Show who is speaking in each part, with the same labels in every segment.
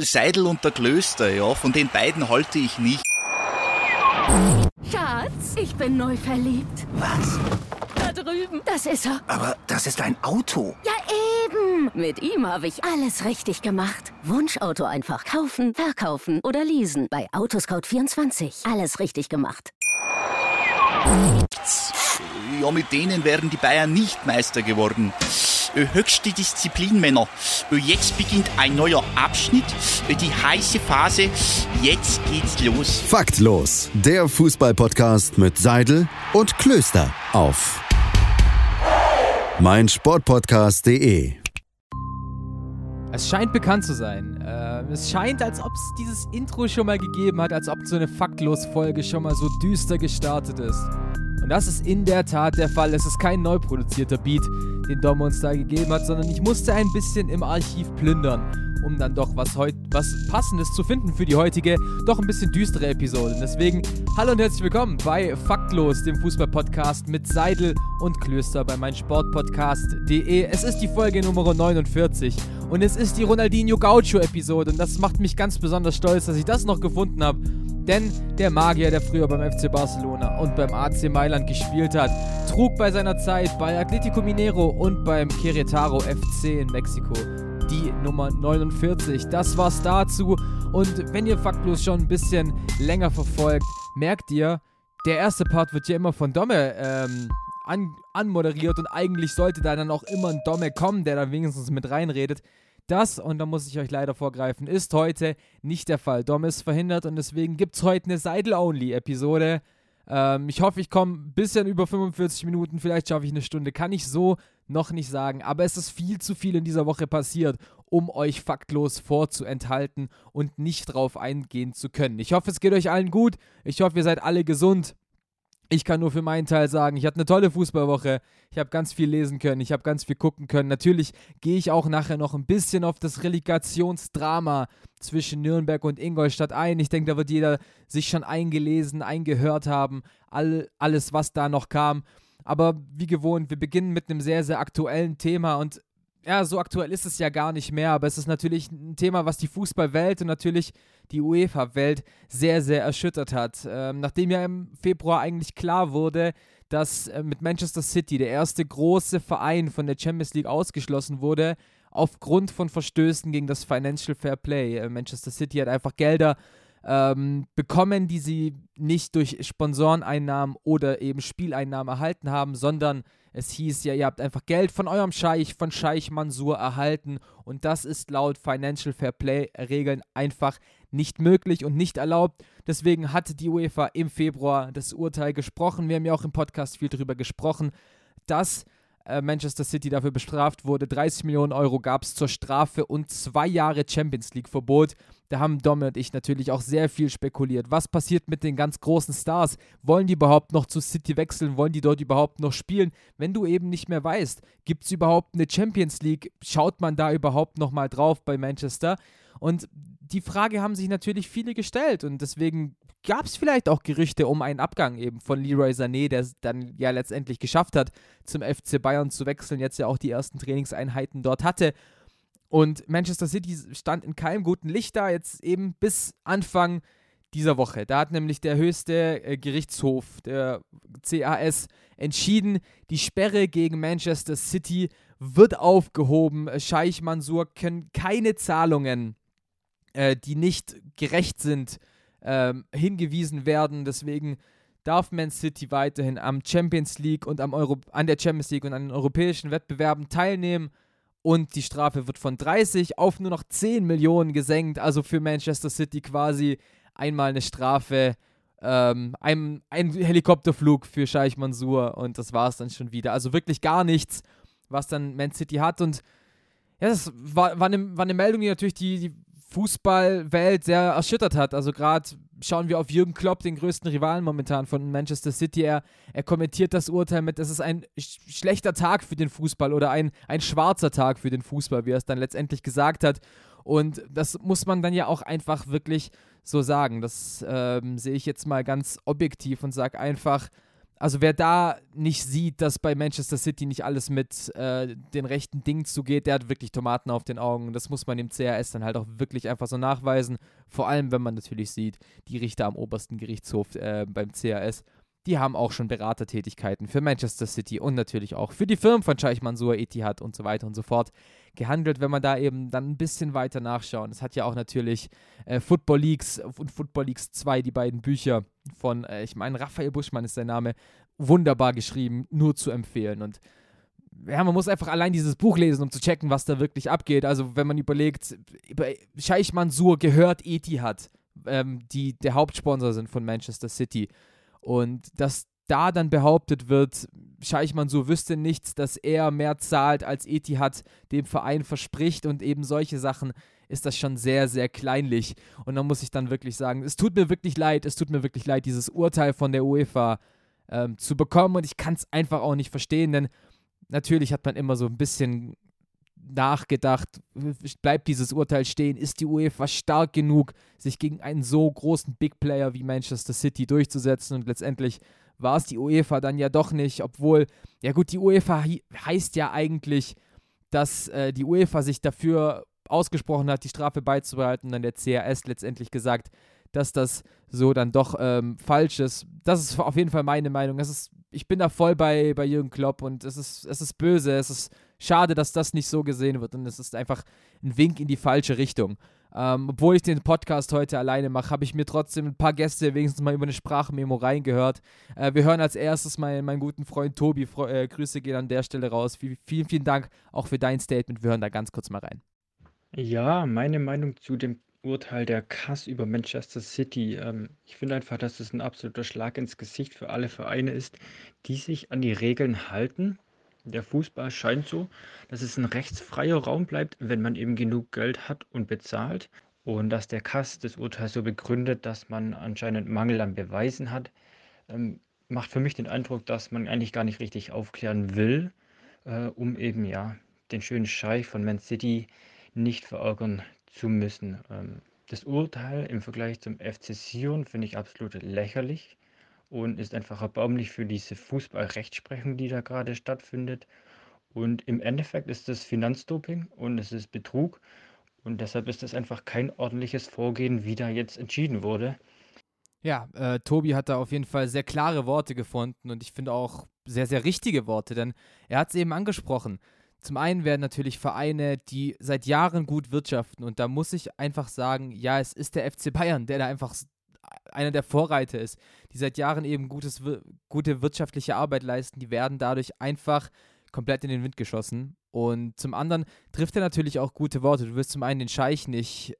Speaker 1: Seidel und der Klöster, ja. Von den beiden halte ich nicht.
Speaker 2: Schatz, ich bin neu verliebt.
Speaker 3: Was?
Speaker 2: Da drüben. Das ist er.
Speaker 3: Aber das ist ein Auto.
Speaker 2: Ja, eben. Mit ihm habe ich alles richtig gemacht. Wunschauto einfach kaufen, verkaufen oder leasen. Bei Autoscout24. Alles richtig gemacht.
Speaker 1: Ja, mit denen wären die Bayern nicht Meister geworden. Äh, Höchste Disziplin, Männer. Äh, Jetzt beginnt ein neuer Abschnitt, äh, die heiße Phase. Jetzt geht's los.
Speaker 4: Faktlos, der Fußballpodcast mit Seidel und Klöster auf meinsportpodcast.de.
Speaker 5: Es scheint bekannt zu sein. Es scheint, als ob es dieses Intro schon mal gegeben hat, als ob so eine Faktlos-Folge schon mal so düster gestartet ist. Und das ist in der Tat der Fall. Es ist kein neu produzierter Beat, den Dom uns da gegeben hat, sondern ich musste ein bisschen im Archiv plündern, um dann doch was, was Passendes zu finden für die heutige, doch ein bisschen düstere Episode. Deswegen hallo und herzlich willkommen bei Faktlos, dem Fußball-Podcast mit Seidel und Klöster bei meinsportpodcast.de. Es ist die Folge Nummer 49 und es ist die Ronaldinho Gaucho-Episode und das macht mich ganz besonders stolz, dass ich das noch gefunden habe. Denn der Magier, der früher beim FC Barcelona und beim AC Mailand gespielt hat, trug bei seiner Zeit bei Atletico Mineiro und beim Querétaro FC in Mexiko die Nummer 49. Das war's dazu. Und wenn ihr faktlos schon ein bisschen länger verfolgt, merkt ihr, der erste Part wird ja immer von Domme ähm, an, anmoderiert und eigentlich sollte da dann auch immer ein Domme kommen, der da wenigstens mit reinredet. Das, und da muss ich euch leider vorgreifen, ist heute nicht der Fall. Dom ist verhindert und deswegen gibt es heute eine Seidel-Only-Episode. Ähm, ich hoffe, ich komme ein bisschen über 45 Minuten, vielleicht schaffe ich eine Stunde. Kann ich so noch nicht sagen, aber es ist viel zu viel in dieser Woche passiert, um euch faktlos vorzuenthalten und nicht drauf eingehen zu können. Ich hoffe, es geht euch allen gut. Ich hoffe, ihr seid alle gesund. Ich kann nur für meinen Teil sagen, ich hatte eine tolle Fußballwoche. Ich habe ganz viel lesen können, ich habe ganz viel gucken können. Natürlich gehe ich auch nachher noch ein bisschen auf das Relegationsdrama zwischen Nürnberg und Ingolstadt ein. Ich denke, da wird jeder sich schon eingelesen, eingehört haben, all, alles, was da noch kam. Aber wie gewohnt, wir beginnen mit einem sehr, sehr aktuellen Thema und ja, so aktuell ist es ja gar nicht mehr, aber es ist natürlich ein Thema, was die Fußballwelt und natürlich die UEFA-Welt sehr, sehr erschüttert hat. Ähm, nachdem ja im Februar eigentlich klar wurde, dass äh, mit Manchester City der erste große Verein von der Champions League ausgeschlossen wurde, aufgrund von Verstößen gegen das Financial Fair Play. Äh, Manchester City hat einfach Gelder ähm, bekommen, die sie nicht durch Sponsoreneinnahmen oder eben Spieleinnahmen erhalten haben, sondern es hieß ja, ihr habt einfach Geld von eurem Scheich, von Scheich Mansur erhalten und das ist laut Financial Fair Play Regeln einfach nicht möglich und nicht erlaubt. Deswegen hatte die UEFA im Februar das Urteil gesprochen. Wir haben ja auch im Podcast viel darüber gesprochen, dass äh, Manchester City dafür bestraft wurde. 30 Millionen Euro gab es zur Strafe und zwei Jahre Champions League-Verbot. Da haben Dom und ich natürlich auch sehr viel spekuliert. Was passiert mit den ganz großen Stars? Wollen die überhaupt noch zu City wechseln? Wollen die dort überhaupt noch spielen? Wenn du eben nicht mehr weißt, gibt es überhaupt eine Champions League? Schaut man da überhaupt noch mal drauf bei Manchester? Und die Frage haben sich natürlich viele gestellt und deswegen gab es vielleicht auch Gerüchte um einen Abgang eben von Leroy Sané, der es dann ja letztendlich geschafft hat, zum FC Bayern zu wechseln, jetzt ja auch die ersten Trainingseinheiten dort hatte. Und Manchester City stand in keinem guten Licht da, jetzt eben bis Anfang dieser Woche. Da hat nämlich der höchste äh, Gerichtshof, der CAS, entschieden, die Sperre gegen Manchester City wird aufgehoben. Scheich Mansur können keine Zahlungen, äh, die nicht gerecht sind, ähm, hingewiesen werden. Deswegen darf Man City weiterhin am Champions League und am Euro an der Champions League und an den europäischen Wettbewerben teilnehmen. Und die Strafe wird von 30 auf nur noch 10 Millionen gesenkt. Also für Manchester City quasi einmal eine Strafe, ähm, ein, ein Helikopterflug für Scheich Mansur und das war es dann schon wieder. Also wirklich gar nichts, was dann Man City hat. Und ja, das war, war, eine, war eine Meldung, die natürlich die, die Fußballwelt sehr erschüttert hat. Also gerade schauen wir auf Jürgen Klopp, den größten Rivalen momentan von Manchester City. Er, er kommentiert das Urteil mit, das ist ein sch schlechter Tag für den Fußball oder ein, ein schwarzer Tag für den Fußball, wie er es dann letztendlich gesagt hat. Und das muss man dann ja auch einfach wirklich so sagen. Das ähm, sehe ich jetzt mal ganz objektiv und sage einfach, also wer da nicht sieht, dass bei Manchester City nicht alles mit äh, den rechten Dingen zugeht, der hat wirklich Tomaten auf den Augen. Das muss man im CRS dann halt auch wirklich einfach so nachweisen. Vor allem, wenn man natürlich sieht, die Richter am obersten Gerichtshof äh, beim CRS, die haben auch schon Beratertätigkeiten für Manchester City und natürlich auch für die Firmen von Scheich Mansour, Etihad und so weiter und so fort gehandelt, wenn man da eben dann ein bisschen weiter nachschaut. Es hat ja auch natürlich äh, Football Leagues und Football Leagues 2, die beiden Bücher von, äh, ich meine, Raphael Buschmann ist sein Name, wunderbar geschrieben, nur zu empfehlen. Und ja, man muss einfach allein dieses Buch lesen, um zu checken, was da wirklich abgeht. Also, wenn man überlegt, Scheich Mansour gehört Etihad, ähm, die der Hauptsponsor sind von Manchester City. Und dass da dann behauptet wird, Scheich Mansour wüsste nichts, dass er mehr zahlt, als Etihad dem Verein verspricht und eben solche Sachen, ist das schon sehr, sehr kleinlich. Und da muss ich dann wirklich sagen, es tut mir wirklich leid, es tut mir wirklich leid, dieses Urteil von der UEFA ähm, zu bekommen und ich kann es einfach auch nicht verstehen, denn natürlich hat man immer so ein bisschen nachgedacht, bleibt dieses Urteil stehen, ist die UEFA stark genug, sich gegen einen so großen Big Player wie Manchester City durchzusetzen und letztendlich war es die UEFA dann ja doch nicht, obwohl, ja gut, die UEFA heißt ja eigentlich, dass äh, die UEFA sich dafür ausgesprochen hat, die Strafe beizubehalten, dann der CRS letztendlich gesagt, dass das so dann doch ähm, falsch ist. Das ist auf jeden Fall meine Meinung. Das ist, ich bin da voll bei, bei Jürgen Klopp und es ist, es ist böse, es ist schade, dass das nicht so gesehen wird und es ist einfach ein Wink in die falsche Richtung. Ähm, obwohl ich den Podcast heute alleine mache, habe ich mir trotzdem ein paar Gäste wenigstens mal über eine Sprachmemo reingehört. Äh, wir hören als erstes meinen, meinen guten Freund Tobi. Fre äh, Grüße gehen an der Stelle raus. V vielen, vielen Dank auch für dein Statement. Wir hören da ganz kurz mal rein.
Speaker 6: Ja, meine Meinung zu dem Urteil der Kass über Manchester City. Ähm, ich finde einfach, dass es ein absoluter Schlag ins Gesicht für alle Vereine ist, die sich an die Regeln halten der Fußball scheint so, dass es ein rechtsfreier Raum bleibt, wenn man eben genug Geld hat und bezahlt. Und dass der Kass das Urteil so begründet, dass man anscheinend Mangel an Beweisen hat, ähm, macht für mich den Eindruck, dass man eigentlich gar nicht richtig aufklären will, äh, um eben ja den schönen Scheich von Man City nicht verärgern zu müssen. Ähm, das Urteil im Vergleich zum FC Sion finde ich absolut lächerlich und ist einfach erbaulich für diese Fußballrechtsprechung, die da gerade stattfindet. Und im Endeffekt ist es Finanzdoping und es ist Betrug. Und deshalb ist es einfach kein ordentliches Vorgehen, wie da jetzt entschieden wurde.
Speaker 5: Ja, äh, Tobi hat da auf jeden Fall sehr klare Worte gefunden und ich finde auch sehr, sehr richtige Worte, denn er hat es eben angesprochen. Zum einen werden natürlich Vereine, die seit Jahren gut wirtschaften und da muss ich einfach sagen, ja, es ist der FC Bayern, der da einfach einer der Vorreiter ist, die seit Jahren eben gutes, gute wirtschaftliche Arbeit leisten, die werden dadurch einfach komplett in den Wind geschossen. Und zum anderen trifft er natürlich auch gute Worte. Du wirst zum einen den Scheich nicht,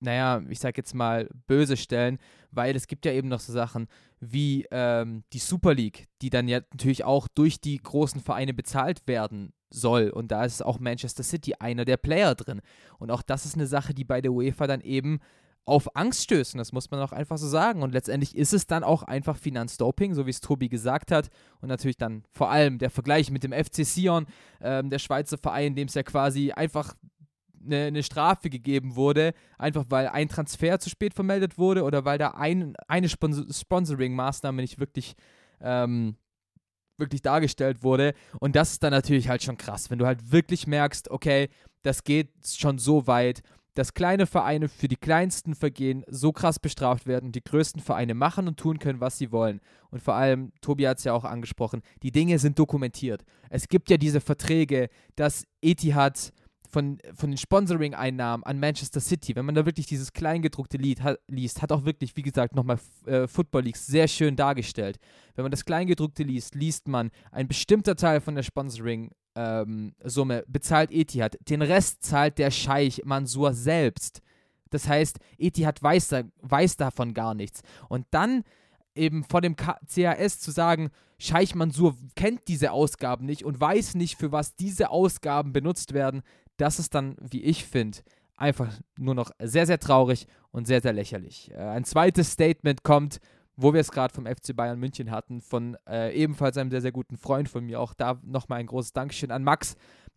Speaker 5: naja, ich sag jetzt mal, böse stellen, weil es gibt ja eben noch so Sachen wie ähm, die Super League, die dann ja natürlich auch durch die großen Vereine bezahlt werden soll. Und da ist auch Manchester City einer der Player drin. Und auch das ist eine Sache, die bei der UEFA dann eben auf Angst stößen. Das muss man auch einfach so sagen. Und letztendlich ist es dann auch einfach Finanzdoping, so wie es Tobi gesagt hat. Und natürlich dann vor allem der Vergleich mit dem FC Sion, ähm, der Schweizer Verein, dem es ja quasi einfach eine, eine, Strafe gegeben wurde, einfach weil ein Transfer zu spät vermeldet wurde oder weil da ein, eine Sponsor Sponsoring-Maßnahme nicht wirklich, ähm, wirklich dargestellt wurde. Und das ist dann natürlich halt schon krass, wenn du halt wirklich merkst, okay, das geht schon so weit dass kleine Vereine für die kleinsten Vergehen so krass bestraft werden und die größten Vereine machen und tun können, was sie wollen. Und vor allem, Tobi hat es ja auch angesprochen, die Dinge sind dokumentiert. Es gibt ja diese Verträge, dass Etihad von, von den Sponsoring-Einnahmen an Manchester City, wenn man da wirklich dieses kleingedruckte Lied hat, liest, hat auch wirklich, wie gesagt, nochmal äh, Football Leagues sehr schön dargestellt. Wenn man das Kleingedruckte liest, liest man, ein bestimmter Teil von der Sponsoring ähm, Summe bezahlt Etihad. Den Rest zahlt der Scheich Mansur selbst. Das heißt, Etihad weiß, da, weiß davon gar nichts. Und dann eben vor dem CAS zu sagen, Scheich Mansur kennt diese Ausgaben nicht und weiß nicht, für was diese Ausgaben benutzt werden, das ist dann, wie ich finde, einfach nur noch sehr, sehr traurig und sehr, sehr lächerlich. Äh, ein zweites Statement kommt wo wir es gerade vom FC Bayern München hatten, von äh, ebenfalls einem sehr, sehr guten Freund von mir. Auch da nochmal ein großes Dankeschön an Max,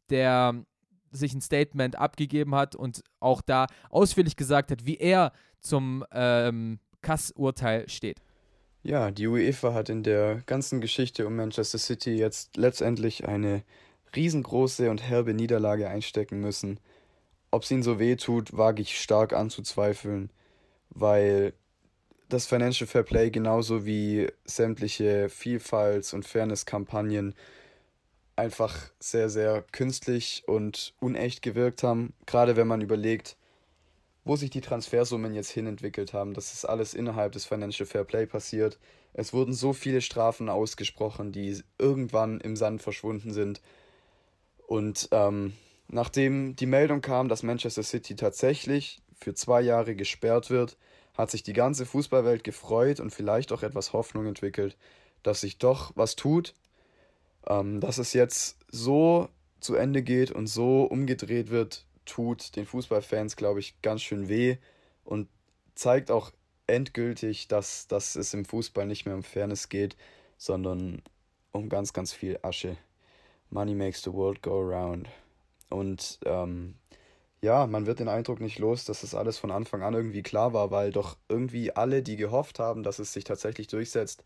Speaker 5: der sich ein Statement abgegeben hat und auch da ausführlich gesagt hat, wie er zum ähm, Kass-Urteil steht.
Speaker 7: Ja, die UEFA hat in der ganzen Geschichte um Manchester City jetzt letztendlich eine riesengroße und herbe Niederlage einstecken müssen. Ob es ihnen so weh tut, wage ich stark anzuzweifeln, weil das Financial Fair Play genauso wie sämtliche Vielfalts- und Fairness-Kampagnen einfach sehr, sehr künstlich und unecht gewirkt haben. Gerade wenn man überlegt, wo sich die Transfersummen jetzt hinentwickelt haben. Das ist alles innerhalb des Financial Fair Play passiert. Es wurden so viele Strafen ausgesprochen, die irgendwann im Sand verschwunden sind. Und ähm, nachdem die Meldung kam, dass Manchester City tatsächlich für zwei Jahre gesperrt wird, hat sich die ganze Fußballwelt gefreut und vielleicht auch etwas Hoffnung entwickelt, dass sich doch was tut, ähm, dass es jetzt so zu Ende geht und so umgedreht wird, tut den Fußballfans, glaube ich, ganz schön weh und zeigt auch endgültig, dass, dass es im Fußball nicht mehr um Fairness geht, sondern um ganz, ganz viel Asche. Money makes the world go around. Und ähm, ja, man wird den Eindruck nicht los, dass das alles von Anfang an irgendwie klar war, weil doch irgendwie alle, die gehofft haben, dass es sich tatsächlich durchsetzt,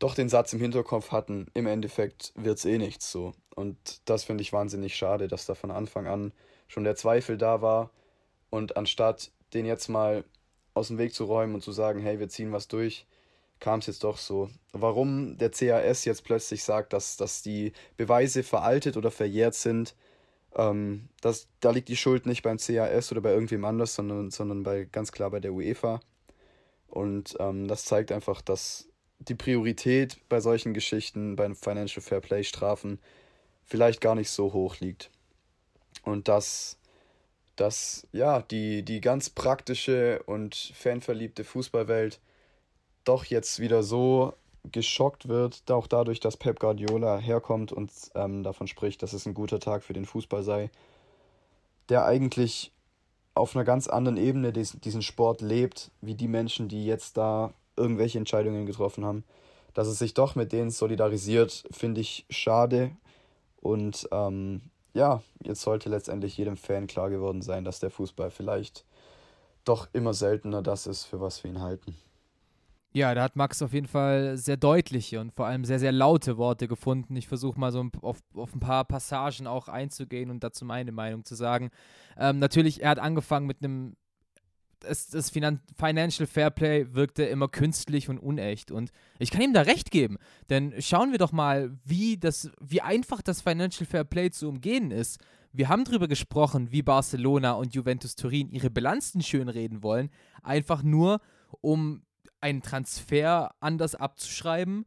Speaker 7: doch den Satz im Hinterkopf hatten, im Endeffekt wird es eh nichts so. Und das finde ich wahnsinnig schade, dass da von Anfang an schon der Zweifel da war. Und anstatt den jetzt mal aus dem Weg zu räumen und zu sagen, hey, wir ziehen was durch, kam es jetzt doch so. Warum der CAS jetzt plötzlich sagt, dass, dass die Beweise veraltet oder verjährt sind, ähm, das, da liegt die Schuld nicht beim CAS oder bei irgendwem anders, sondern, sondern bei, ganz klar bei der UEFA. Und ähm, das zeigt einfach, dass die Priorität bei solchen Geschichten, bei Financial Fair Play Strafen, vielleicht gar nicht so hoch liegt. Und dass, dass ja, die, die ganz praktische und fanverliebte Fußballwelt doch jetzt wieder so geschockt wird, auch dadurch, dass Pep Guardiola herkommt und ähm, davon spricht, dass es ein guter Tag für den Fußball sei, der eigentlich auf einer ganz anderen Ebene diesen, diesen Sport lebt, wie die Menschen, die jetzt da irgendwelche Entscheidungen getroffen haben. Dass es sich doch mit denen solidarisiert, finde ich schade. Und ähm, ja, jetzt sollte letztendlich jedem Fan klar geworden sein, dass der Fußball vielleicht doch immer seltener das ist, für was wir ihn halten.
Speaker 5: Ja, da hat Max auf jeden Fall sehr deutliche und vor allem sehr, sehr laute Worte gefunden. Ich versuche mal so auf, auf ein paar Passagen auch einzugehen und dazu meine Meinung zu sagen. Ähm, natürlich, er hat angefangen mit einem das, das Financial Fairplay wirkte immer künstlich und unecht. Und ich kann ihm da recht geben. Denn schauen wir doch mal, wie, das, wie einfach das Financial Fairplay zu umgehen ist. Wir haben darüber gesprochen, wie Barcelona und Juventus Turin ihre Bilanzen schönreden wollen, einfach nur, um einen Transfer anders abzuschreiben,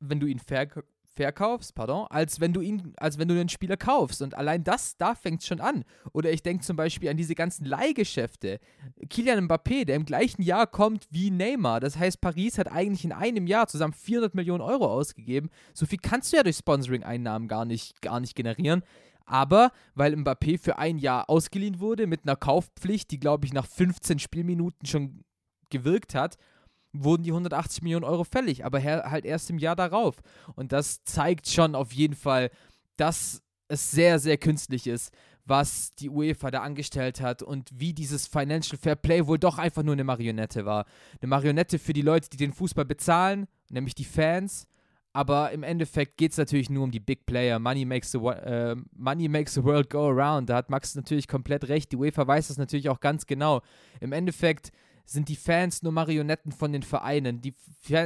Speaker 5: wenn du ihn ver verkaufst, pardon, als wenn du ihn, als wenn du den Spieler kaufst. Und allein das, da fängt es schon an. Oder ich denke zum Beispiel an diese ganzen Leihgeschäfte. Kilian Mbappé, der im gleichen Jahr kommt wie Neymar. Das heißt, Paris hat eigentlich in einem Jahr zusammen 400 Millionen Euro ausgegeben. So viel kannst du ja durch Sponsoring-Einnahmen gar nicht, gar nicht generieren. Aber weil Mbappé für ein Jahr ausgeliehen wurde mit einer Kaufpflicht, die glaube ich nach 15 Spielminuten schon gewirkt hat, wurden die 180 Millionen Euro fällig, aber halt erst im Jahr darauf. Und das zeigt schon auf jeden Fall, dass es sehr, sehr künstlich ist, was die UEFA da angestellt hat und wie dieses Financial Fair Play wohl doch einfach nur eine Marionette war. Eine Marionette für die Leute, die den Fußball bezahlen, nämlich die Fans. Aber im Endeffekt geht es natürlich nur um die Big Player. Money makes, the, äh, money makes the world go around. Da hat Max natürlich komplett recht. Die UEFA weiß das natürlich auch ganz genau. Im Endeffekt sind die Fans nur Marionetten von den Vereinen. Die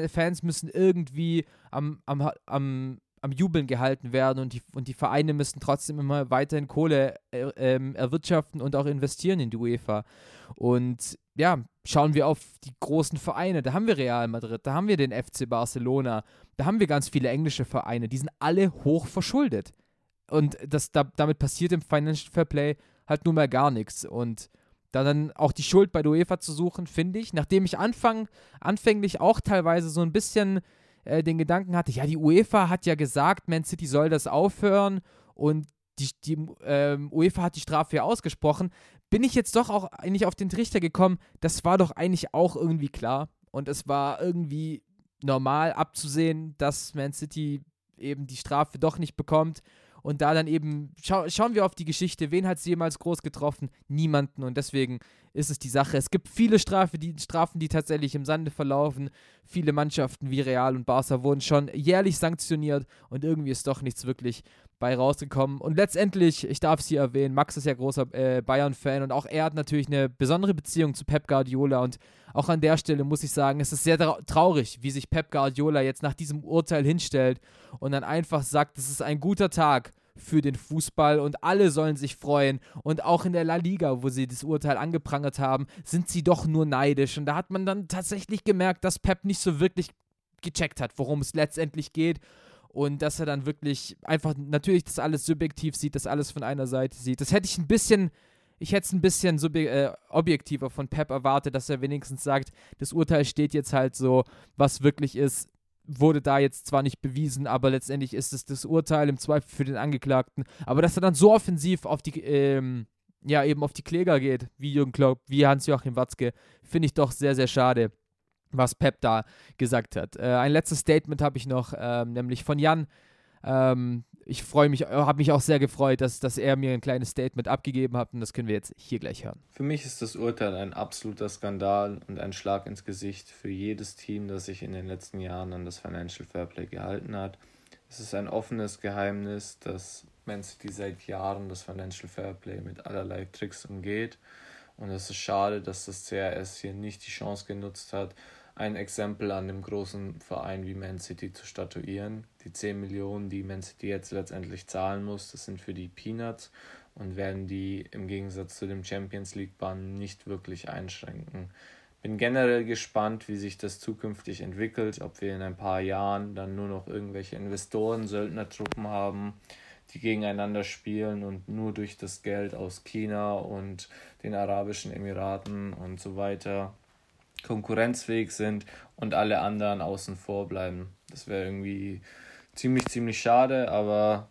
Speaker 5: Fans müssen irgendwie am, am, am, am Jubeln gehalten werden und die, und die Vereine müssen trotzdem immer weiterhin Kohle äh, ähm, erwirtschaften und auch investieren in die UEFA. Und ja, schauen wir auf die großen Vereine. Da haben wir Real Madrid, da haben wir den FC Barcelona, da haben wir ganz viele englische Vereine, die sind alle hoch verschuldet. Und das, da, damit passiert im Financial Fair Play halt nun mal gar nichts. Und da dann auch die Schuld bei der UEFA zu suchen, finde ich. Nachdem ich anfang, anfänglich auch teilweise so ein bisschen äh, den Gedanken hatte, ja, die UEFA hat ja gesagt, Man City soll das aufhören und die, die ähm, UEFA hat die Strafe ja ausgesprochen, bin ich jetzt doch auch eigentlich auf den Trichter gekommen, das war doch eigentlich auch irgendwie klar. Und es war irgendwie normal abzusehen, dass Man City eben die Strafe doch nicht bekommt Und da dann eben, schau, schauen wir auf die Geschichte, wen hat es jemals groß getroffen? Niemanden. Und deswegen ist es die Sache. Es gibt viele Strafe, die, Strafen, die tatsächlich im Sande verlaufen. Viele Mannschaften wie Real und Barca wurden schon jährlich sanktioniert und irgendwie ist doch nichts wirklich bei rausgekommen. Und letztendlich, ich darf es hier erwähnen, Max ist ja großer äh, Bayern-Fan und auch er hat natürlich eine besondere Beziehung zu Pep Guardiola und auch an der Stelle muss ich sagen, es ist sehr traurig, wie sich Pep Guardiola jetzt nach diesem Urteil hinstellt und dann einfach sagt, es ist ein guter Tag für den Fußball und alle sollen sich freuen. Und auch in der La Liga, wo sie das Urteil angeprangert haben, sind sie doch nur neidisch. Und da hat man dann tatsächlich gemerkt, dass Pep nicht so wirklich gecheckt hat, worum es letztendlich geht. Und dass er dann wirklich einfach natürlich das alles subjektiv sieht, das alles von einer Seite sieht. Das hätte ich ein bisschen ich hätte es ein bisschen äh, objektiver von Pep erwartet, dass er wenigstens sagt, das Urteil steht jetzt halt so, was wirklich ist, wurde da jetzt zwar nicht bewiesen, aber letztendlich ist es das Urteil im Zweifel für den Angeklagten. Aber dass er dann so offensiv auf die, ähm, ja, eben auf die Kläger geht, wie Jürgen Klopp, wie Hans-Joachim Watzke, finde ich doch sehr, sehr schade, was Pep da gesagt hat. Äh, ein letztes Statement habe ich noch, ähm, nämlich von Jan. Ähm, ich freue mich, habe mich auch sehr gefreut, dass, dass er mir ein kleines Statement abgegeben hat und das können wir jetzt hier gleich hören.
Speaker 8: Für mich ist das Urteil ein absoluter Skandal und ein Schlag ins Gesicht für jedes Team, das sich in den letzten Jahren an das Financial Fairplay gehalten hat. Es ist ein offenes Geheimnis, dass Man City seit Jahren das Financial Fairplay mit allerlei Tricks umgeht und es ist schade, dass das CRS hier nicht die Chance genutzt hat, ein Exempel an dem großen Verein wie Man City zu statuieren. Die 10 Millionen, die Man City jetzt letztendlich zahlen muss, das sind für die Peanuts und werden die im Gegensatz zu dem Champions League Bann nicht wirklich einschränken. Bin generell gespannt, wie sich das zukünftig entwickelt, ob wir in ein paar Jahren dann nur noch irgendwelche Investoren, Söldnertruppen haben, die gegeneinander spielen und nur durch das Geld aus China und den Arabischen Emiraten und so weiter konkurrenzfähig sind und alle anderen außen vor bleiben. Das wäre irgendwie ziemlich, ziemlich schade, aber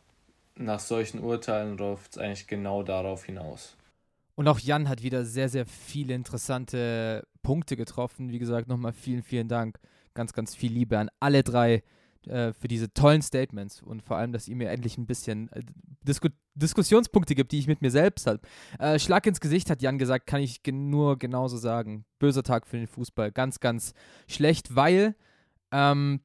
Speaker 8: nach solchen Urteilen läuft es eigentlich genau darauf hinaus.
Speaker 5: Und auch Jan hat wieder sehr, sehr viele interessante Punkte getroffen. Wie gesagt, nochmal vielen, vielen Dank. Ganz, ganz viel Liebe an alle drei äh, für diese tollen Statements und vor allem, dass ihr mir endlich ein bisschen äh, Disku Diskussionspunkte gibt, die ich mit mir selbst habe. Äh, Schlag ins Gesicht hat Jan gesagt, kann ich gen nur genauso sagen. Böser Tag für den Fußball. Ganz, ganz schlecht, weil ähm,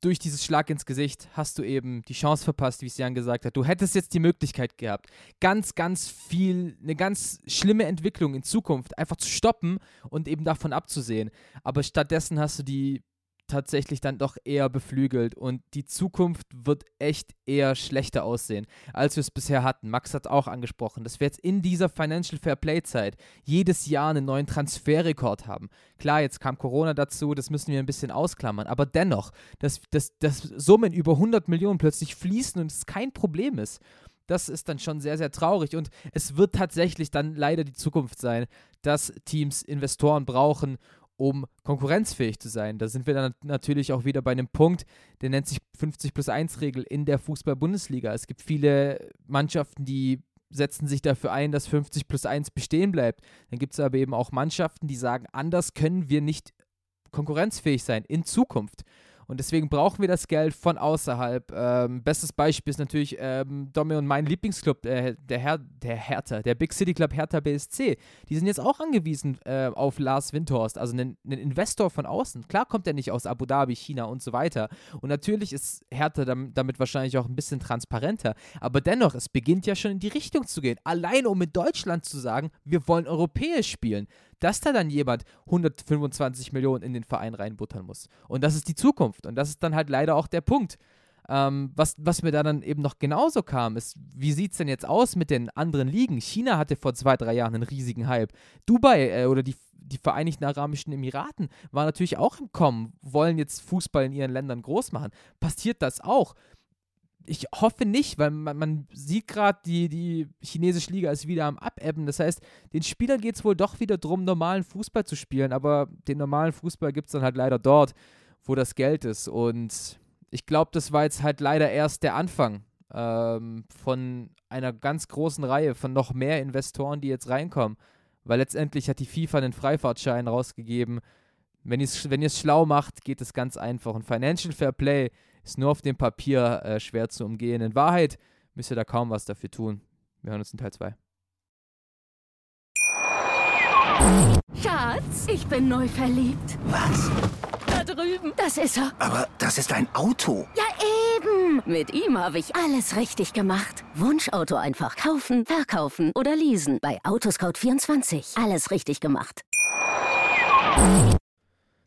Speaker 5: durch dieses Schlag ins Gesicht hast du eben die Chance verpasst, wie es Jan gesagt hat. Du hättest jetzt die Möglichkeit gehabt, ganz, ganz viel, eine ganz schlimme Entwicklung in Zukunft einfach zu stoppen und eben davon abzusehen. Aber stattdessen hast du die tatsächlich dann doch eher beflügelt und die Zukunft wird echt eher schlechter aussehen, als wir es bisher hatten. Max hat auch angesprochen, dass wir jetzt in dieser Financial Fair Play Zeit jedes Jahr einen neuen Transferrekord haben. Klar, jetzt kam Corona dazu, das müssen wir ein bisschen ausklammern, aber dennoch, dass, dass, dass Summen über 100 Millionen plötzlich fließen und es kein Problem ist. Das ist dann schon sehr, sehr traurig und es wird tatsächlich dann leider die Zukunft sein, dass Teams Investoren brauchen, um konkurrenzfähig zu sein. Da sind wir dann natürlich auch wieder bei einem Punkt, der nennt sich 50 plus 1 Regel in der Fußball-Bundesliga. Es gibt viele Mannschaften, die setzen sich dafür ein, dass 50 plus 1 bestehen bleibt. Dann gibt es aber eben auch Mannschaften, die sagen, anders können wir nicht konkurrenzfähig sein in Zukunft. Und deswegen brauchen wir das Geld von außerhalb. Ähm, bestes Beispiel ist natürlich ähm, Domme und mein Lieblingsclub, äh, der, Her der Hertha, der Big City Club Hertha BSC. Die sind jetzt auch angewiesen äh, auf Lars Windhorst, also einen, einen, Investor von außen. Klar kommt er nicht aus Abu Dhabi, China und so weiter. Und natürlich ist Hertha damit wahrscheinlich auch ein bisschen transparenter. Aber dennoch, es beginnt ja schon in die Richtung zu gehen. Allein um in Deutschland zu sagen, wir wollen europäisch spielen dass da dann jemand 125 Millionen in den Verein reinbuttern muss. Und das ist die Zukunft. Und das ist dann halt leider auch der Punkt. Ähm, was, was mir da dann eben noch genauso kam, ist, wie sieht es denn jetzt aus mit den anderen Ligen? China hatte vor zwei, drei Jahren einen riesigen Hype. Dubai äh, oder die, die Vereinigten Arabischen Emiraten waren natürlich auch im Kommen, wollen jetzt Fußball in ihren Ländern groß machen. Passiert das auch? Ich hoffe nicht, weil man, man sieht gerade, die, die chinesische Liga ist wieder am Abebben. Das heißt, den Spielern geht es wohl doch wieder darum, normalen Fußball zu spielen. Aber den normalen Fußball gibt es dann halt leider dort, wo das Geld ist. Und ich glaube, das war jetzt halt leider erst der Anfang ähm, von einer ganz großen Reihe von noch mehr Investoren, die jetzt reinkommen. Weil letztendlich hat die FIFA einen Freifahrtschein rausgegeben. Wenn ihr es wenn schlau macht, geht es ganz einfach. Und Financial Fair Play ist nur auf dem Papier äh, schwer zu umgehen. In Wahrheit müsst ihr da kaum was dafür tun. Wir hören uns in Teil 2.
Speaker 2: Schatz, ich bin neu verliebt.
Speaker 3: Was?
Speaker 2: Da drüben. Das ist er.
Speaker 3: Aber das ist ein Auto.
Speaker 2: Ja, eben. Mit ihm habe ich alles richtig gemacht. Wunschauto einfach kaufen, verkaufen oder leasen. Bei Autoscout24. Alles richtig gemacht.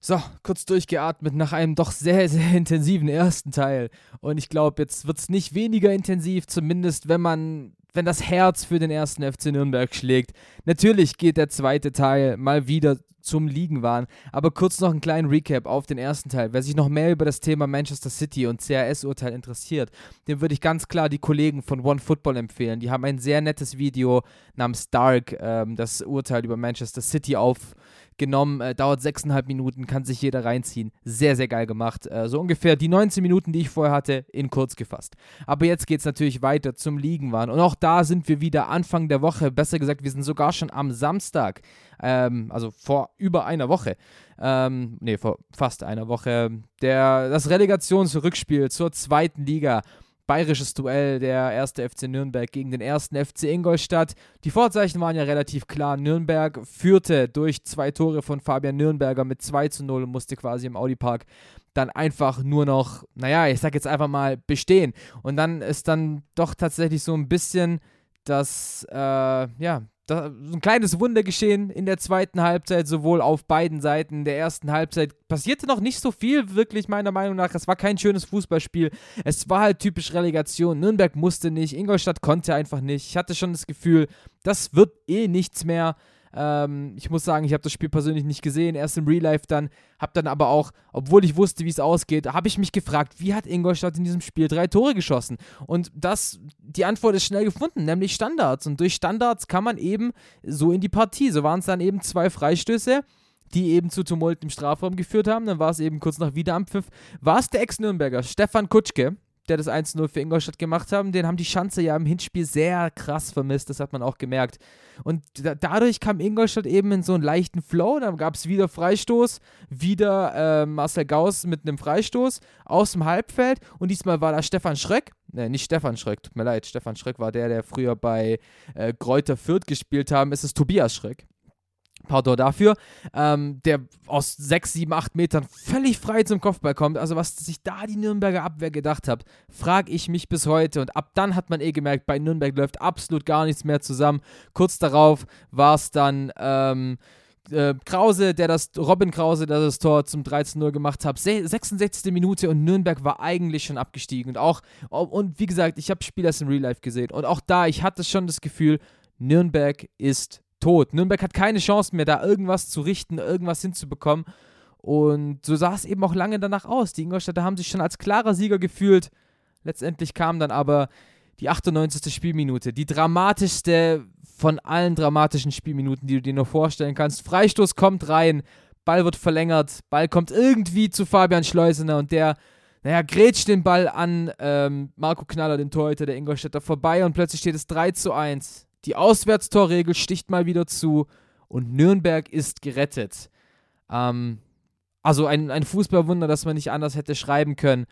Speaker 5: So, kurz durchgeatmet nach einem doch sehr, sehr intensiven ersten Teil. Und ich glaube, jetzt wird es nicht weniger intensiv, zumindest wenn man, wenn das Herz für den ersten FC Nürnberg schlägt. Natürlich geht der zweite Teil mal wieder zum Liegen waren. Aber kurz noch einen kleinen Recap auf den ersten Teil. Wer sich noch mehr über das Thema Manchester City und CRS-Urteil interessiert, dem würde ich ganz klar die Kollegen von One Football empfehlen. Die haben ein sehr nettes Video namens Dark, ähm, das Urteil über Manchester City auf genommen, äh, dauert sechseinhalb Minuten, kann sich jeder reinziehen. Sehr, sehr geil gemacht. Äh, so ungefähr die 19 Minuten, die ich vorher hatte, in kurz gefasst. Aber jetzt geht es natürlich weiter zum Liegenwahn. Und auch da sind wir wieder Anfang der Woche. Besser gesagt, wir sind sogar schon am Samstag, ähm, also vor über einer Woche. Ähm, nee, vor fast einer Woche. Der, das Relegationsrückspiel zur zweiten Liga bayerisches Duell der erste FC Nürnberg gegen den ersten FC Ingolstadt. Die Vorzeichen waren ja relativ klar. Nürnberg führte durch zwei Tore von Fabian Nürnberger mit 2 zu 0 und musste quasi im Audi Park dann einfach nur noch, naja, ich sag jetzt einfach mal bestehen. Und dann ist dann doch tatsächlich so ein bisschen das, äh, ja, da, ein kleines Wunder geschehen in der zweiten Halbzeit, sowohl auf beiden Seiten. Der ersten Halbzeit passierte noch nicht so viel, wirklich meiner Meinung nach. Es war kein schönes Fußballspiel. Es war halt typisch Relegation. Nürnberg musste nicht, Ingolstadt konnte einfach nicht. Ich hatte schon das Gefühl, das wird eh nichts mehr. Ähm, ich muss sagen, ich habe das Spiel persönlich nicht gesehen, erst im Real Life dann, habe dann aber auch, obwohl ich wusste, wie es ausgeht, habe ich mich gefragt, wie hat Ingolstadt in diesem Spiel drei Tore geschossen? Und das, die Antwort ist schnell gefunden, nämlich Standards. Und durch Standards kann man eben so in die Partie. So waren es dann eben zwei Freistöße die eben zu Tumult im Strafraum geführt haben. Dann war es eben kurz nach Wiederampfiff, war es der Ex-Nürnberger Stefan Kutschke, der das 1-0 für Ingolstadt gemacht haben. Den haben die Schanze ja im Hinspiel sehr krass vermisst, das hat man auch gemerkt. Und da, dadurch kam Ingolstadt eben in so einen leichten Flow. Dann gab es wieder Freistoß, wieder äh, Marcel Gauss mit einem Freistoß aus dem Halbfeld. Und diesmal war da Stefan Schreck. Ne, nicht Stefan Schreck, tut mir leid. Stefan Schreck war der, der früher bei äh, Kräuter Fürth gespielt haben. Es ist Tobias Schreck. Pardon dafür, ähm, der aus 6, 7, 8 Metern völlig frei zum Kopfball kommt. Also was sich da die Nürnberger Abwehr gedacht hat, frage ich mich bis heute. Und ab dann hat man eh gemerkt, bei Nürnberg läuft absolut gar nichts mehr zusammen. Kurz darauf war es dann ähm, äh, Krause, der das, Robin Krause, der das Tor zum 13-0 gemacht hat. 66. Minute und Nürnberg war eigentlich schon abgestiegen. Und auch, und wie gesagt, ich habe Spiel erst in Real Life gesehen. Und auch da, ich hatte schon das Gefühl, Nürnberg ist tot. Nürnberg hat keine Chance mehr, da irgendwas zu richten, irgendwas hinzubekommen. Und so sah es eben auch lange danach aus. Die Ingolstädter haben sich schon als klarer Sieger gefühlt. Letztendlich kam dann aber die 98. Spielminute, die dramatischste von allen dramatischen Spielminuten, die du dir nur vorstellen kannst. Freistoß kommt rein, Ball wird verlängert, Ball kommt irgendwie zu Fabian Schleusener und der, naja, grätscht den Ball an ähm, Marco Knaller, den Torhüter der Ingolstädter, vorbei und plötzlich steht es 3 zu 1. Die Auswärtstorregel sticht mal wieder zu und Nürnberg ist gerettet. Ähm, also ein, ein Fußballwunder, das man nicht anders hätte schreiben können,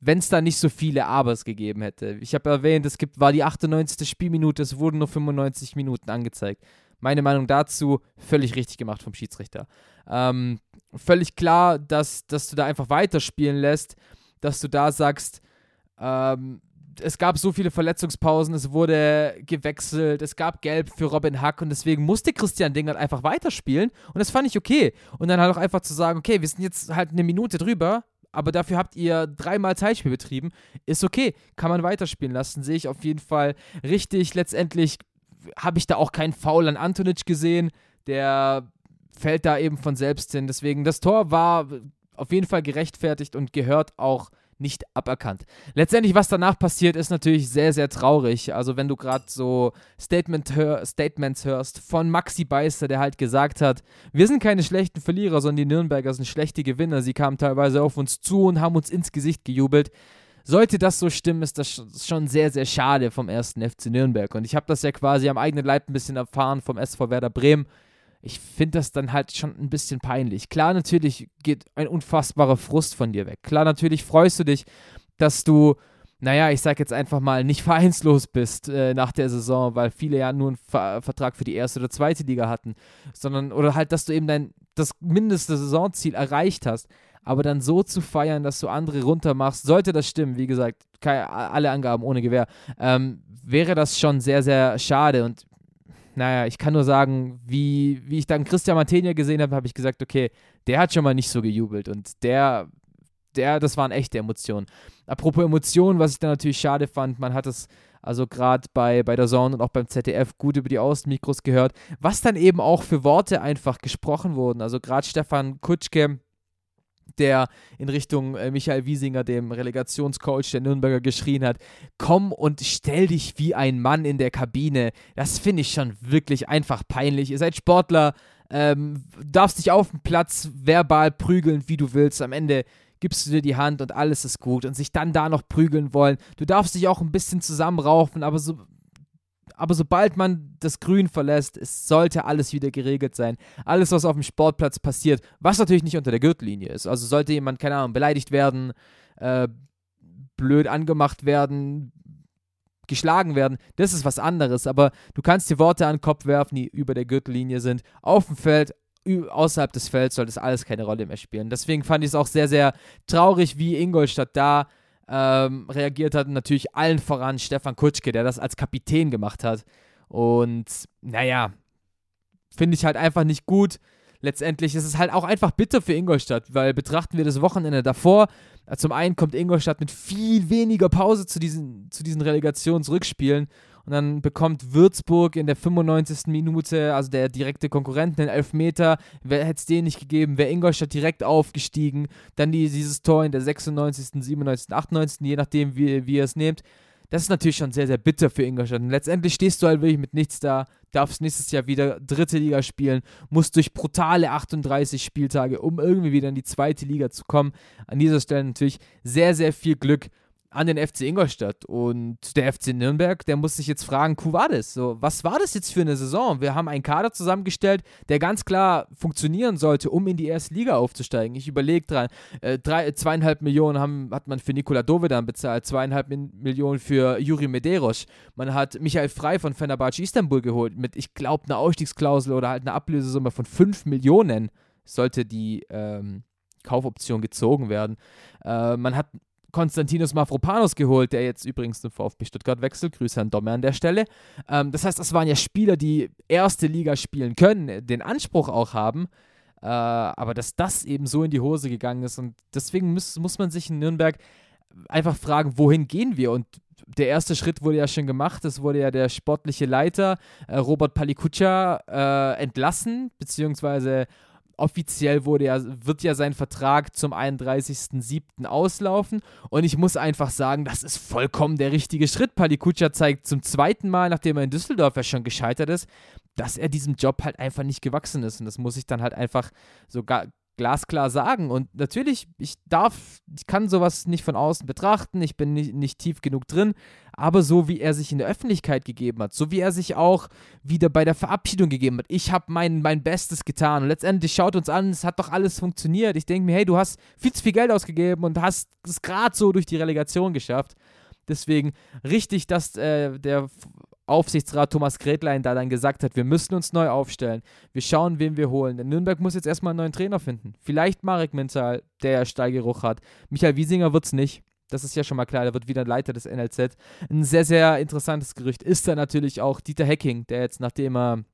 Speaker 5: wenn es da nicht so viele Abers gegeben hätte. Ich habe erwähnt, es gibt, war die 98. Spielminute, es wurden nur 95 Minuten angezeigt. Meine Meinung dazu, völlig richtig gemacht vom Schiedsrichter. Ähm, völlig klar, dass, dass du da einfach weiterspielen lässt, dass du da sagst, ähm, es gab so viele Verletzungspausen, es wurde gewechselt, es gab Gelb für Robin Hack und deswegen musste Christian Dingert einfach weiterspielen und das fand ich okay. Und dann halt auch einfach zu sagen, okay, wir sind jetzt halt eine Minute drüber, aber dafür habt ihr dreimal Zeitspiel betrieben, ist okay, kann man weiterspielen lassen, sehe ich auf jeden Fall richtig. Letztendlich habe ich da auch keinen Foul an Antonic gesehen, der fällt da eben von selbst hin. Deswegen, das Tor war auf jeden Fall gerechtfertigt und gehört auch nicht aberkannt. Letztendlich, was danach passiert, ist natürlich sehr, sehr traurig. Also, wenn du gerade so Statement hör Statements hörst von Maxi Beister, der halt gesagt hat, wir sind keine schlechten Verlierer, sondern die Nürnberger sind schlechte Gewinner. Sie kamen teilweise auf uns zu und haben uns ins Gesicht gejubelt. Sollte das so stimmen, ist das schon sehr, sehr schade vom ersten FC Nürnberg. Und ich habe das ja quasi am eigenen Leib ein bisschen erfahren vom SV Werder Bremen ich finde das dann halt schon ein bisschen peinlich. Klar, natürlich geht ein unfassbarer Frust von dir weg. Klar, natürlich freust du dich, dass du naja, ich sag jetzt einfach mal, nicht vereinslos bist äh, nach der Saison, weil viele ja nur einen Ver Vertrag für die erste oder zweite Liga hatten, sondern, oder halt, dass du eben dein, das mindeste Saisonziel erreicht hast. Aber dann so zu feiern, dass du andere runtermachst, sollte das stimmen, wie gesagt, keine, alle Angaben ohne Gewehr, ähm, wäre das schon sehr, sehr schade. Und naja, ich kann nur sagen, wie, wie ich dann Christian Martenia gesehen habe, habe ich gesagt, okay, der hat schon mal nicht so gejubelt und der, der, das waren echte Emotionen. Apropos Emotionen, was ich dann natürlich schade fand, man hat es also gerade bei, bei der Zone und auch beim ZDF gut über die Außenmikros gehört, was dann eben auch für Worte einfach gesprochen wurden. Also gerade Stefan Kutschke, der in Richtung äh, Michael Wiesinger, dem Relegationscoach der Nürnberger, geschrien hat: Komm und stell dich wie ein Mann in der Kabine. Das finde ich schon wirklich einfach peinlich. Ihr seid Sportler, ähm, darfst dich auf dem Platz verbal prügeln, wie du willst. Am Ende gibst du dir die Hand und alles ist gut. Und sich dann da noch prügeln wollen. Du darfst dich auch ein bisschen zusammenraufen, aber so, aber sobald man das Grün verlässt, es sollte alles wieder geregelt sein. Alles, was auf dem Sportplatz passiert, was natürlich nicht unter der Gürtellinie ist. Also sollte jemand, keine Ahnung, beleidigt werden, äh, blöd angemacht werden, geschlagen werden, das ist was anderes. Aber du kannst dir Worte an den Kopf werfen, die über der Gürtellinie sind. Auf dem Feld, außerhalb des Felds sollte es alles keine Rolle mehr spielen. Deswegen fand ich es auch sehr, sehr traurig, wie Ingolstadt da ähm, reagiert hat. Natürlich allen voran Stefan Kutschke, der das als Kapitän gemacht hat. Und naja, finde ich halt einfach nicht gut. Letztendlich ist es halt auch einfach bitter für Ingolstadt, weil betrachten wir das Wochenende davor. Zum einen kommt Ingolstadt mit viel weniger Pause zu diesen, zu diesen Relegationsrückspielen und dann bekommt Würzburg in der 95. Minute, also der direkte Konkurrent, einen Elfmeter. Hätte es den nicht gegeben, wäre Ingolstadt direkt aufgestiegen. Dann die, dieses Tor in der 96., 97., 98., je nachdem, wie, wie ihr es nehmt. Das ist natürlich schon sehr, sehr bitter für Ingolstadt. Und letztendlich stehst du halt wirklich mit nichts da, darfst nächstes Jahr wieder dritte Liga spielen, musst durch brutale 38 Spieltage, um irgendwie wieder in die zweite Liga zu kommen. An dieser Stelle natürlich sehr, sehr viel Glück an den FC Ingolstadt. Und der FC Nürnberg, der muss sich jetzt fragen, das? So, was war das jetzt für eine Saison? Wir haben einen Kader zusammengestellt, der ganz klar funktionieren sollte, um in die erste Liga aufzusteigen. Ich überlege dran, äh, drei, zweieinhalb Millionen haben, hat man für Nikola Dovedan bezahlt, zweieinhalb Millionen für Juri Medeiros. Man hat Michael Frei von Fenerbahce Istanbul geholt mit, ich glaube, einer Ausstiegsklausel oder halt einer Ablösesumme von fünf Millionen sollte die ähm, Kaufoption gezogen werden. Äh, man hat Konstantinos Mavropanos geholt, der jetzt übrigens zum VfB Stuttgart wechselt. Grüße an Domme an der Stelle. Ähm, das heißt, das waren ja Spieler, die erste Liga spielen können, den Anspruch auch haben. Äh, aber dass das eben so in die Hose gegangen ist und deswegen muss, muss man sich in Nürnberg einfach fragen, wohin gehen wir? Und der erste Schritt wurde ja schon gemacht. Es wurde ja der sportliche Leiter äh, Robert Palikutscha äh, entlassen, beziehungsweise offiziell wurde ja, wird ja sein Vertrag zum 31.07. auslaufen. Und ich muss einfach sagen, das ist vollkommen der richtige Schritt. Palikutscha zeigt zum zweiten Mal, nachdem er in Düsseldorf ja schon gescheitert ist, dass er diesem Job halt einfach nicht gewachsen ist. Und das muss ich dann halt einfach so glasklar sagen. Und natürlich, ich darf, ich kann sowas nicht von außen betrachten, ich bin nicht, nicht tief genug drin, aber so wie er sich in der Öffentlichkeit gegeben hat, so wie er sich auch wieder bei der Verabschiedung gegeben hat, ich habe mein, mein Bestes getan und letztendlich schaut uns an, es hat doch alles funktioniert. Ich denke mir, hey, du hast viel zu viel Geld ausgegeben und hast es gerade so durch die Relegation geschafft. Deswegen richtig, dass äh, der Aufsichtsrat Thomas Gretlein da dann gesagt hat, wir müssen uns neu aufstellen. Wir schauen, wen wir holen. Denn Nürnberg muss jetzt erstmal einen neuen Trainer finden. Vielleicht Marek Mental, der ja Steigeruch hat. Michael Wiesinger wird es nicht. Das ist ja schon mal klar, der wird wieder Leiter des NLZ. Ein sehr, sehr interessantes Gerücht ist da natürlich auch Dieter Hecking, der jetzt, nachdem er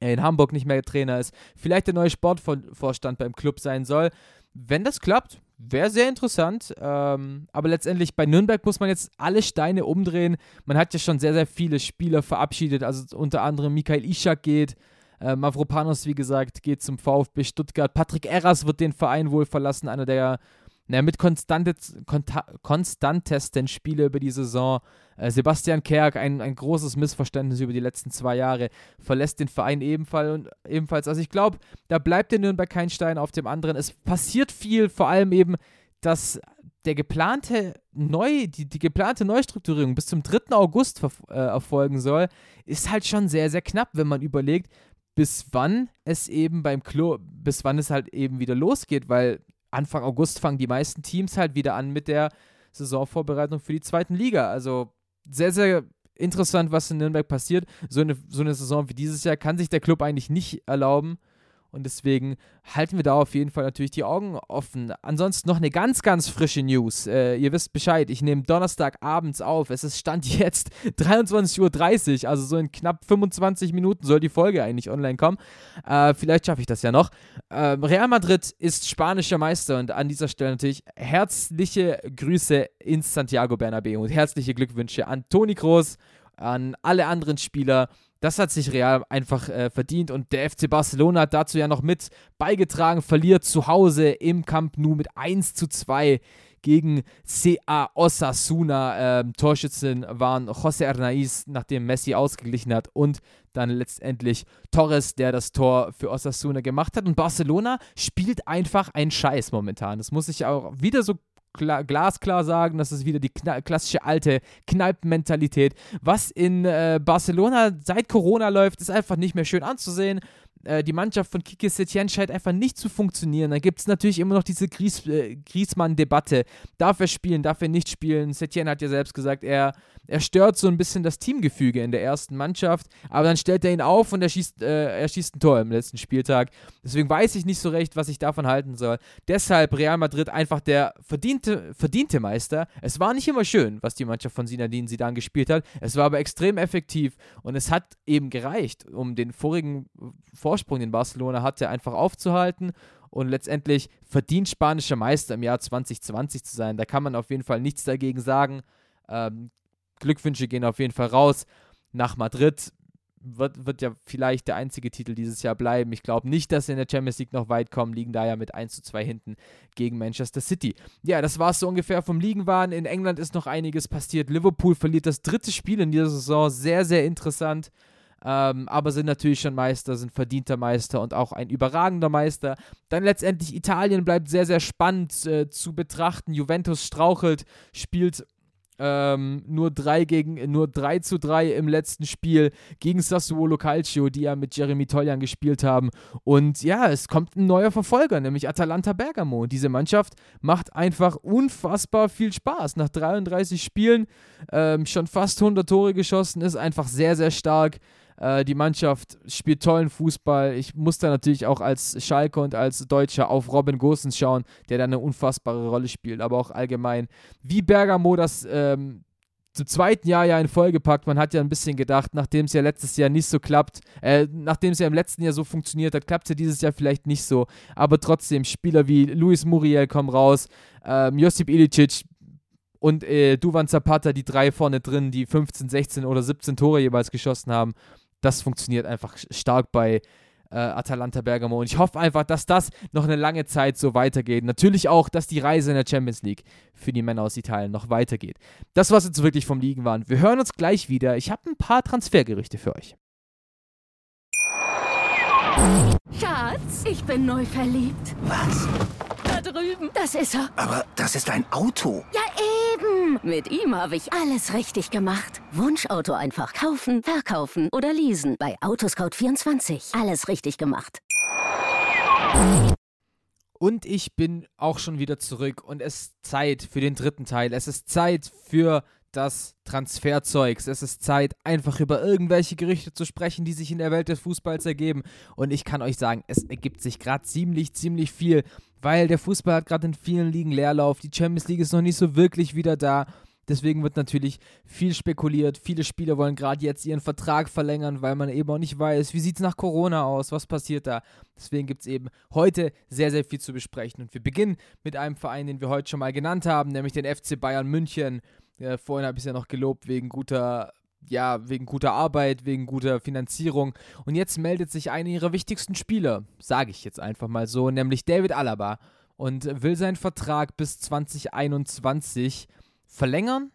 Speaker 5: in Hamburg nicht mehr Trainer ist, vielleicht der neue Sportvorstand beim Club sein soll. Wenn das klappt, Wäre sehr interessant, ähm, aber letztendlich bei Nürnberg muss man jetzt alle Steine umdrehen. Man hat ja schon sehr, sehr viele Spieler verabschiedet, also unter anderem Michael Ischak geht, äh, Mavropanos, wie gesagt, geht zum VfB Stuttgart. Patrick Erras wird den Verein wohl verlassen, einer der naja, mit konstantesten Spiele über die Saison. Äh, Sebastian Kerk, ein, ein großes Missverständnis über die letzten zwei Jahre, verlässt den Verein ebenfalls. Ebenfalls. Also ich glaube, da bleibt in Nürnberg kein Stein auf dem anderen. Es passiert viel, vor allem eben, dass der geplante Neu, die, die geplante Neustrukturierung bis zum 3. August äh, erfolgen soll, ist halt schon sehr, sehr knapp, wenn man überlegt, bis wann es eben beim Klo, bis wann es halt eben wieder losgeht, weil Anfang August fangen die meisten Teams halt wieder an mit der Saisonvorbereitung für die zweiten Liga. Also sehr, sehr interessant, was in Nürnberg passiert. So eine, so eine Saison wie dieses Jahr kann sich der Club eigentlich nicht erlauben. Und deswegen halten wir da auf jeden Fall natürlich die Augen offen. Ansonsten noch eine ganz, ganz frische News. Äh, ihr wisst Bescheid, ich nehme Donnerstagabends auf. Es ist Stand jetzt 23.30 Uhr, also so in knapp 25 Minuten soll die Folge eigentlich online kommen. Äh, vielleicht schaffe ich das ja noch. Äh, Real Madrid ist spanischer Meister und an dieser Stelle natürlich herzliche Grüße ins Santiago Bernabeu und herzliche Glückwünsche an Toni Kroos, an alle anderen Spieler das hat sich Real einfach äh, verdient und der FC Barcelona hat dazu ja noch mit beigetragen, verliert zu Hause im Camp Nou mit 1 zu 2 gegen CA Osasuna. Ähm, Torschützen waren José Arnaiz, nachdem Messi ausgeglichen hat und dann letztendlich Torres, der das Tor für Osasuna gemacht hat. Und Barcelona spielt einfach einen Scheiß momentan. Das muss ich auch wieder so glasklar sagen, das ist wieder die klassische alte Kneipenmentalität. Was in äh, Barcelona seit Corona läuft, ist einfach nicht mehr schön anzusehen. Äh, die Mannschaft von Kike Setien scheint einfach nicht zu funktionieren. Da gibt es natürlich immer noch diese Gries, äh, Griezmann-Debatte. Darf er spielen, darf er nicht spielen? Setien hat ja selbst gesagt, er, er stört so ein bisschen das Teamgefüge in der ersten Mannschaft, aber dann stellt er ihn auf und er schießt, äh, er schießt ein Tor im letzten Spieltag. Deswegen weiß ich nicht so recht, was ich davon halten soll. Deshalb Real Madrid einfach der verdiente, verdiente Meister. Es war nicht immer schön, was die Mannschaft von Sinadin Sidan gespielt hat. Es war aber extrem effektiv und es hat eben gereicht, um den vorigen Vorsprung, den Barcelona hatte, einfach aufzuhalten und letztendlich verdient spanischer Meister im Jahr 2020 zu sein. Da kann man auf jeden Fall nichts dagegen sagen. Ähm, Glückwünsche gehen auf jeden Fall raus nach Madrid. Wird, wird ja vielleicht der einzige Titel dieses Jahr bleiben. Ich glaube nicht, dass sie in der Champions League noch weit kommen, liegen da ja mit 1 zu 2 hinten gegen Manchester City. Ja, das war es so ungefähr vom Ligenwahn. In England ist noch einiges passiert. Liverpool verliert das dritte Spiel in dieser Saison. Sehr, sehr interessant. Ähm, aber sind natürlich schon Meister, sind verdienter Meister und auch ein überragender Meister. Dann letztendlich Italien bleibt sehr, sehr spannend äh, zu betrachten. Juventus strauchelt, spielt ähm, nur 3 gegen nur 3 zu 3 im letzten Spiel gegen Sassuolo Calcio, die ja mit Jeremy Toljan gespielt haben. Und ja, es kommt ein neuer Verfolger, nämlich Atalanta Bergamo. Diese Mannschaft macht einfach unfassbar viel Spaß. Nach 33 Spielen ähm, schon fast 100 Tore geschossen, ist einfach sehr, sehr stark. Äh, die Mannschaft spielt tollen Fußball. Ich muss da natürlich auch als Schalke und als Deutscher auf Robin Gosens schauen, der da eine unfassbare Rolle spielt, aber auch allgemein. Wie Bergamo das ähm, zum zweiten Jahr ja in Folge packt. Man hat ja ein bisschen gedacht, nachdem es ja letztes Jahr nicht so klappt, äh, nachdem es ja im letzten Jahr so funktioniert hat, klappt es ja dieses Jahr vielleicht nicht so. Aber trotzdem, Spieler wie Luis Muriel kommen raus, ähm, Josip Ilicic und äh, Duvan Zapata, die drei vorne drin, die 15, 16 oder 17 Tore jeweils geschossen haben das funktioniert einfach stark bei äh, Atalanta Bergamo. Und ich hoffe einfach, dass das noch eine lange Zeit so weitergeht. Natürlich auch, dass die Reise in der Champions League für die Männer aus Italien noch weitergeht. Das, was jetzt wirklich vom Ligen waren. Wir hören uns gleich wieder. Ich habe ein paar Transfergerüchte für euch.
Speaker 2: Schatz, ich bin neu verliebt.
Speaker 3: Was?
Speaker 2: Da drüben. Das ist er.
Speaker 3: Aber das ist ein Auto.
Speaker 2: Ja, eben. Mit ihm habe ich alles richtig gemacht. Wunschauto einfach kaufen, verkaufen oder leasen. Bei Autoscout24. Alles richtig gemacht.
Speaker 5: Und ich bin auch schon wieder zurück und es ist Zeit für den dritten Teil. Es ist Zeit für das Transferzeugs. Es ist Zeit, einfach über irgendwelche Gerüchte zu sprechen, die sich in der Welt des Fußballs ergeben. Und ich kann euch sagen, es ergibt sich gerade ziemlich, ziemlich viel, weil der Fußball hat gerade in vielen Ligen Leerlauf. Die Champions League ist noch nicht so wirklich wieder da. Deswegen wird natürlich viel spekuliert. Viele Spieler wollen gerade jetzt ihren Vertrag verlängern, weil man eben auch nicht weiß, wie sieht es nach Corona aus, was passiert da. Deswegen gibt es eben heute sehr, sehr viel zu besprechen. Und wir beginnen mit einem Verein, den wir heute schon mal genannt haben, nämlich den FC Bayern München. Ja, vorhin habe ich es ja noch gelobt wegen guter, ja, wegen guter Arbeit, wegen guter Finanzierung. Und jetzt meldet sich einer ihrer wichtigsten Spieler, sage ich jetzt einfach mal so, nämlich David Alaba und will seinen Vertrag bis 2021 verlängern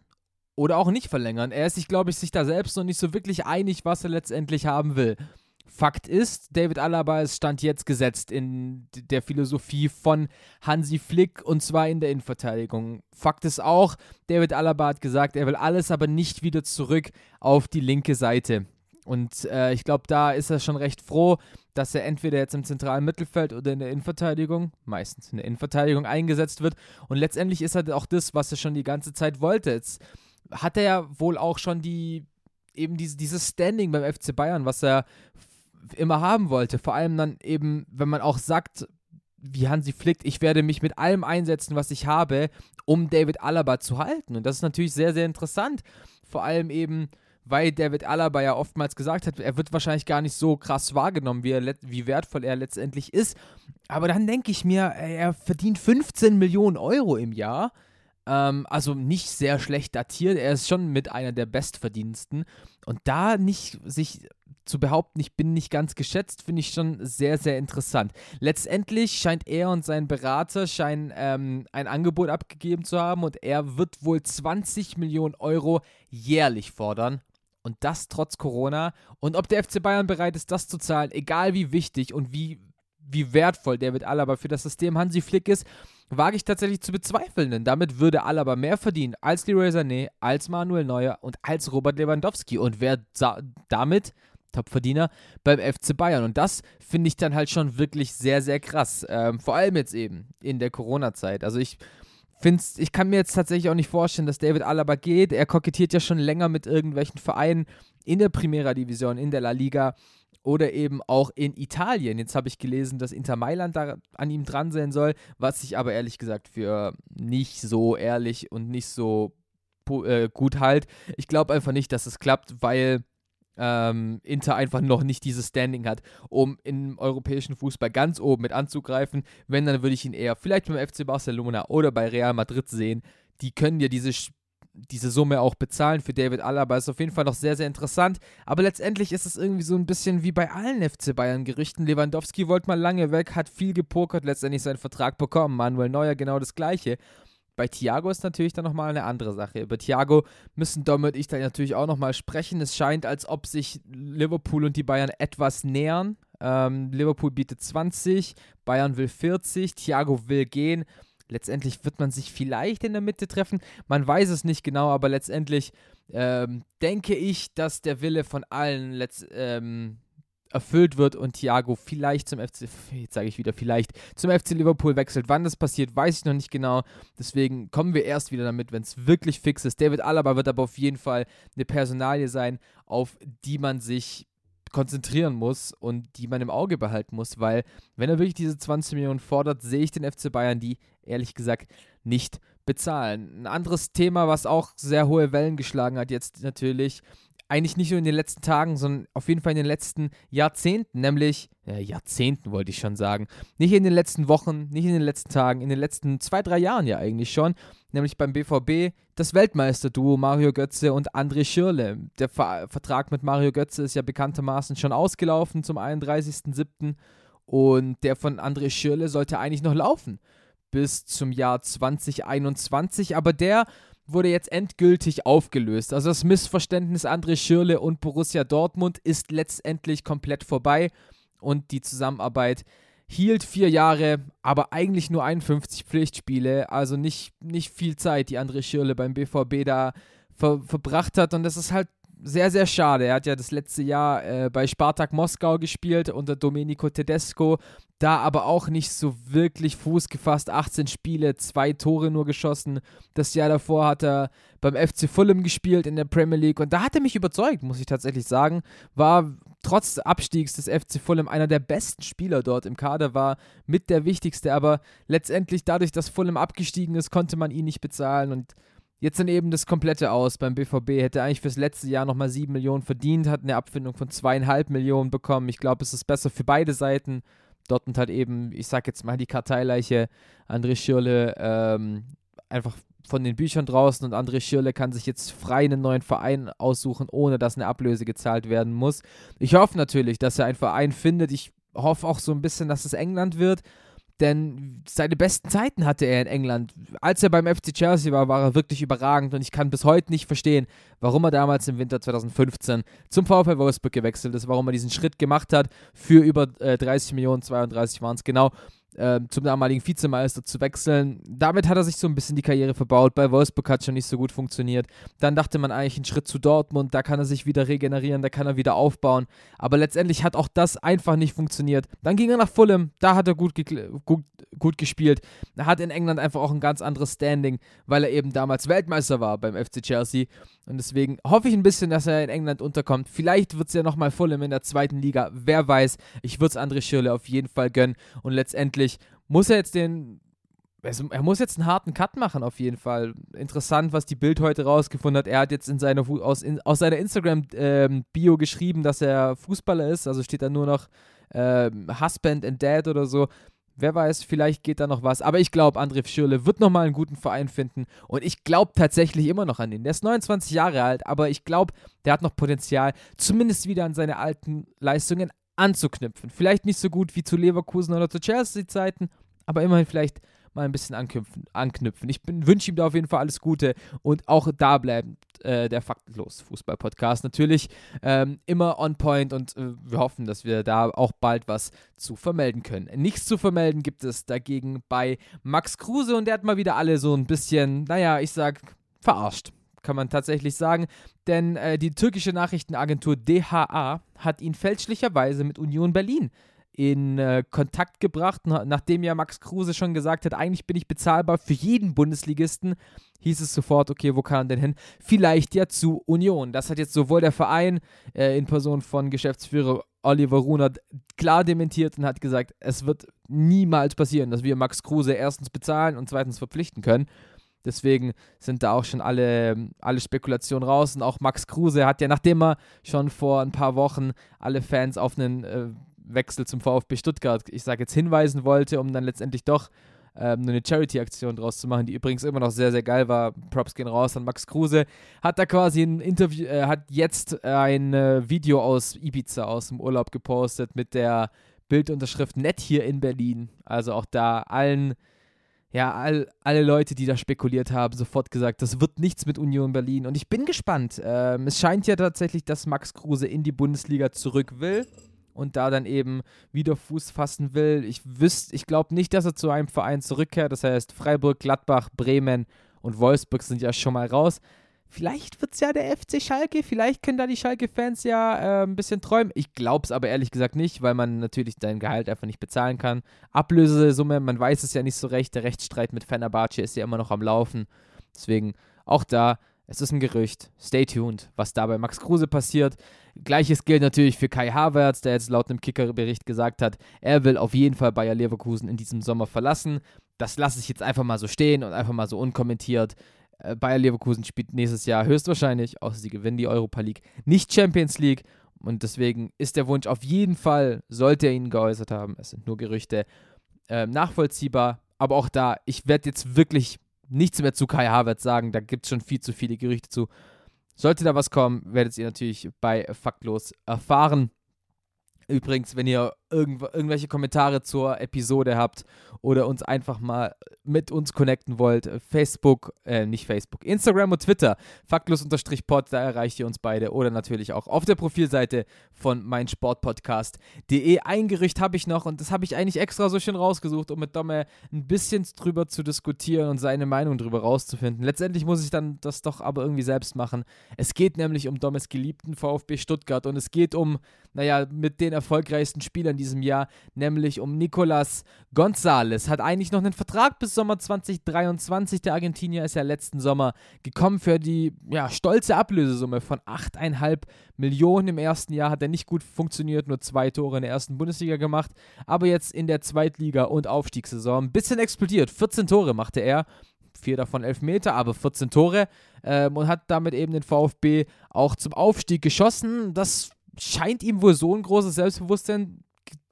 Speaker 5: oder auch nicht verlängern. Er ist sich, glaube ich, sich da selbst noch nicht so wirklich einig, was er letztendlich haben will. Fakt ist, David Alaba ist Stand jetzt gesetzt in der Philosophie von Hansi Flick und zwar in der Innenverteidigung. Fakt ist auch, David Alaba hat gesagt, er will alles aber nicht wieder zurück auf die linke Seite. Und äh, ich glaube, da ist er schon recht froh, dass er entweder jetzt im zentralen Mittelfeld oder in der Innenverteidigung, meistens in der Innenverteidigung eingesetzt wird. Und letztendlich ist er auch das, was er schon die ganze Zeit wollte. Jetzt hat er ja wohl auch schon die, eben diese, dieses Standing beim FC Bayern, was er immer haben wollte. Vor allem dann eben, wenn man auch sagt, wie Hansi Flick, ich werde mich mit allem einsetzen, was ich habe, um David Alaba zu halten. Und das ist natürlich sehr, sehr interessant. Vor allem eben, weil David Alaba ja oftmals gesagt hat, er wird wahrscheinlich gar nicht so krass wahrgenommen, wie, er, wie wertvoll er letztendlich ist. Aber dann denke ich mir, er verdient 15 Millionen Euro im Jahr. Ähm, also nicht sehr schlecht datiert. Er ist schon mit einer der bestverdiensten. Und da nicht sich zu behaupten, ich bin nicht ganz geschätzt, finde ich schon sehr, sehr interessant. Letztendlich scheint er und sein Berater scheinen ähm, ein Angebot abgegeben zu haben und er wird wohl 20 Millionen Euro jährlich fordern. Und das trotz Corona. Und ob der FC Bayern bereit ist, das zu zahlen, egal wie wichtig und wie, wie wertvoll David Alaba für das System Hansi Flick ist, wage ich tatsächlich zu bezweifeln, denn damit würde Alaba mehr verdienen als Leroy Sané, als Manuel Neuer und als Robert Lewandowski. Und wer damit Topverdiener beim FC Bayern. Und das finde ich dann halt schon wirklich sehr, sehr krass. Ähm, vor allem jetzt eben in der Corona-Zeit. Also ich finde ich kann mir jetzt tatsächlich auch nicht vorstellen, dass David Alaba geht. Er kokettiert ja schon länger mit irgendwelchen Vereinen in der Primera Division, in der La Liga oder eben auch in Italien. Jetzt habe ich gelesen, dass Inter Mailand da an ihm dran sein soll, was ich aber ehrlich gesagt für nicht so ehrlich und nicht so äh, gut halt. Ich glaube einfach nicht, dass es klappt, weil ähm, Inter einfach noch nicht dieses Standing hat, um im europäischen Fußball ganz oben mit anzugreifen. Wenn, dann würde ich ihn eher vielleicht beim FC Barcelona oder bei Real Madrid sehen. Die können ja diese, diese Summe auch bezahlen für David Alaba. Ist auf jeden Fall noch sehr, sehr interessant. Aber letztendlich ist es irgendwie so ein bisschen wie bei allen FC Bayern-Gerichten. Lewandowski wollte mal lange weg, hat viel gepokert, letztendlich seinen Vertrag bekommen. Manuel Neuer genau das Gleiche. Bei Thiago ist natürlich dann nochmal eine andere Sache. Über Thiago müssen Dom und ich dann natürlich auch nochmal sprechen. Es scheint, als ob sich Liverpool und die Bayern etwas nähern. Ähm, Liverpool bietet 20, Bayern will 40, Thiago will gehen. Letztendlich wird man sich vielleicht in der Mitte treffen. Man weiß es nicht genau, aber letztendlich ähm, denke ich, dass der Wille von allen letzt, ähm, erfüllt wird und Thiago vielleicht zum FC, jetzt sage ich wieder vielleicht, zum FC Liverpool wechselt. Wann das passiert, weiß ich noch nicht genau. Deswegen kommen wir erst wieder damit, wenn es wirklich fix ist. David Alaba wird aber auf jeden Fall eine Personalie sein, auf die man sich konzentrieren muss und die man im Auge behalten muss, weil wenn er wirklich diese 20 Millionen fordert, sehe ich den FC Bayern die ehrlich gesagt nicht bezahlen. Ein anderes Thema, was auch sehr hohe Wellen geschlagen hat jetzt natürlich, eigentlich nicht nur in den letzten Tagen, sondern auf jeden Fall in den letzten Jahrzehnten, nämlich, äh, Jahrzehnten wollte ich schon sagen, nicht in den letzten Wochen, nicht in den letzten Tagen, in den letzten zwei, drei Jahren ja eigentlich schon, nämlich beim BVB das Weltmeisterduo Mario Götze und André Schirle. Der Ver Vertrag mit Mario Götze ist ja bekanntermaßen schon ausgelaufen zum 31.07. und der von André Schirle sollte eigentlich noch laufen bis zum Jahr 2021, aber der wurde jetzt endgültig aufgelöst. Also das Missverständnis André Schürle und Borussia Dortmund ist letztendlich komplett vorbei und die Zusammenarbeit hielt vier Jahre, aber eigentlich nur 51 Pflichtspiele, also nicht, nicht viel Zeit, die André Schürle beim BVB da ver verbracht hat und das ist halt sehr, sehr schade. Er hat ja das letzte Jahr äh, bei Spartak Moskau gespielt unter Domenico Tedesco, da aber auch nicht so wirklich Fuß gefasst. 18 Spiele, zwei Tore nur geschossen. Das Jahr davor hat er beim FC Fulham gespielt in der Premier League und da hat er mich überzeugt, muss ich tatsächlich sagen. War trotz Abstiegs des FC Fulham einer der besten Spieler dort im Kader, war mit der wichtigste, aber letztendlich dadurch, dass Fulham abgestiegen ist, konnte man ihn nicht bezahlen und Jetzt dann eben das komplette aus beim BVB. Hätte eigentlich fürs letzte Jahr nochmal 7 Millionen verdient, hat eine Abfindung von zweieinhalb Millionen bekommen. Ich glaube, es ist besser für beide Seiten. Dortmund hat eben, ich sag jetzt mal, die Karteileiche André Schürle ähm, einfach von den Büchern draußen und André Schürle kann sich jetzt frei einen neuen Verein aussuchen, ohne dass eine Ablöse gezahlt werden muss. Ich hoffe natürlich, dass er einen Verein findet. Ich hoffe auch so ein bisschen, dass es England wird. Denn seine besten Zeiten hatte er in England. Als er beim FC Chelsea war, war er wirklich überragend und ich kann bis heute nicht verstehen, warum er damals im Winter 2015 zum VfL Wolfsburg gewechselt ist, warum er diesen Schritt gemacht hat für über äh, 30 Millionen, 32 waren es genau. Äh, zum damaligen Vizemeister zu wechseln. Damit hat er sich so ein bisschen die Karriere verbaut. Bei Wolfsburg hat schon nicht so gut funktioniert. Dann dachte man eigentlich einen Schritt zu Dortmund, da kann er sich wieder regenerieren, da kann er wieder aufbauen. Aber letztendlich hat auch das einfach nicht funktioniert. Dann ging er nach Fulham, da hat er gut, gut, gut gespielt. Er hat in England einfach auch ein ganz anderes Standing, weil er eben damals Weltmeister war beim FC Chelsea. Und deswegen hoffe ich ein bisschen, dass er in England unterkommt. Vielleicht wird es ja nochmal Fulham in der zweiten Liga. Wer weiß. Ich würde es André Schirle auf jeden Fall gönnen. Und letztendlich muss er jetzt den. Er muss jetzt einen harten Cut machen, auf jeden Fall. Interessant, was die Bild heute rausgefunden hat. Er hat jetzt in seiner, aus, in, aus seiner Instagram-Bio ähm, geschrieben, dass er Fußballer ist. Also steht da nur noch ähm, Husband and Dad oder so. Wer weiß, vielleicht geht da noch was. Aber ich glaube, André Schürle wird nochmal einen guten Verein finden. Und ich glaube tatsächlich immer noch an ihn. Der ist 29 Jahre alt, aber ich glaube, der hat noch Potenzial, zumindest wieder an seine alten Leistungen anzuknüpfen. Vielleicht nicht so gut wie zu Leverkusen oder zu Chelsea-Zeiten, aber immerhin vielleicht mal ein bisschen anknüpfen. Ich wünsche ihm da auf jeden Fall alles Gute und auch da bleibt äh, der Faktlos Fußball-Podcast natürlich ähm, immer on point und äh, wir hoffen, dass wir da auch bald was zu vermelden können. Nichts zu vermelden gibt es dagegen bei Max Kruse und der hat mal wieder alle so ein bisschen, naja, ich sag, verarscht kann man tatsächlich sagen, denn äh, die türkische Nachrichtenagentur DHA hat ihn fälschlicherweise mit Union Berlin in äh, Kontakt gebracht, nachdem ja Max Kruse schon gesagt hat, eigentlich bin ich bezahlbar für jeden Bundesligisten, hieß es sofort, okay, wo kann er denn hin? Vielleicht ja zu Union. Das hat jetzt sowohl der Verein äh, in Person von Geschäftsführer Oliver Runert klar dementiert und hat gesagt, es wird niemals passieren, dass wir Max Kruse erstens bezahlen und zweitens verpflichten können. Deswegen sind da auch schon alle, alle Spekulationen raus. Und auch Max Kruse hat ja, nachdem er schon vor ein paar Wochen alle Fans auf einen äh, Wechsel zum VfB Stuttgart, ich sage jetzt, hinweisen wollte, um dann letztendlich doch ähm, eine Charity-Aktion draus zu machen, die übrigens immer noch sehr, sehr geil war. Props gehen raus an Max Kruse. Hat da quasi ein Interview, äh, hat jetzt ein äh, Video aus Ibiza aus dem Urlaub gepostet mit der Bildunterschrift nett hier in Berlin. Also auch da allen ja, all, alle Leute, die da spekuliert haben, sofort gesagt, das wird nichts mit Union Berlin. Und ich bin gespannt. Ähm, es scheint ja tatsächlich, dass Max Kruse in die Bundesliga zurück will und da dann eben wieder Fuß fassen will. Ich wüsste, ich glaube nicht, dass er zu einem Verein zurückkehrt. Das heißt, Freiburg, Gladbach, Bremen und Wolfsburg sind ja schon mal raus. Vielleicht wird es ja der FC Schalke, vielleicht können da die Schalke-Fans ja äh, ein bisschen träumen. Ich glaube es aber ehrlich gesagt nicht, weil man natürlich dein Gehalt einfach nicht bezahlen kann. Ablösesumme, man weiß es ja nicht so recht. Der Rechtsstreit mit Fenerbahce ist ja immer noch am Laufen. Deswegen auch da, es ist ein Gerücht. Stay tuned, was da bei Max Kruse passiert. Gleiches gilt natürlich für Kai Havertz, der jetzt laut einem Kicker-Bericht gesagt hat, er will auf jeden Fall Bayer Leverkusen in diesem Sommer verlassen. Das lasse ich jetzt einfach mal so stehen und einfach mal so unkommentiert. Äh, Bayer Leverkusen spielt nächstes Jahr höchstwahrscheinlich, außer sie gewinnen die Europa League, nicht Champions League. Und deswegen ist der Wunsch auf jeden Fall, sollte er ihn geäußert haben, es sind nur Gerüchte, äh, nachvollziehbar. Aber auch da, ich werde jetzt wirklich nichts mehr zu Kai Havertz sagen, da gibt es schon viel zu viele Gerüchte zu. Sollte da was kommen, werdet ihr natürlich bei Faktlos erfahren. Übrigens, wenn ihr irgendw irgendwelche Kommentare zur Episode habt oder uns einfach mal mit uns connecten wollt, Facebook, äh, nicht Facebook, Instagram und Twitter, faktlos-pod, da erreicht ihr uns beide oder natürlich auch auf der Profilseite von meinsportpodcast.de. Ein Gerücht habe ich noch und das habe ich eigentlich extra so schön rausgesucht, um mit Domme ein bisschen drüber zu diskutieren und seine Meinung drüber rauszufinden. Letztendlich muss ich dann das doch aber irgendwie selbst machen. Es geht nämlich um Dommes geliebten VfB Stuttgart und es geht um, naja, mit den erfolgreichsten Spielern diesem Jahr, nämlich um Nicolas González. Hat eigentlich noch einen Vertrag bis Sommer 2023. Der Argentinier ist ja letzten Sommer gekommen für die ja, stolze Ablösesumme von 8,5 Millionen. Im ersten Jahr hat er nicht gut funktioniert, nur zwei Tore in der ersten Bundesliga gemacht. Aber jetzt in der Zweitliga- und Aufstiegssaison ein bisschen explodiert. 14 Tore machte er vier davon elf Meter, aber 14 Tore ähm, und hat damit eben den VfB auch zum Aufstieg geschossen. Das scheint ihm wohl so ein großes Selbstbewusstsein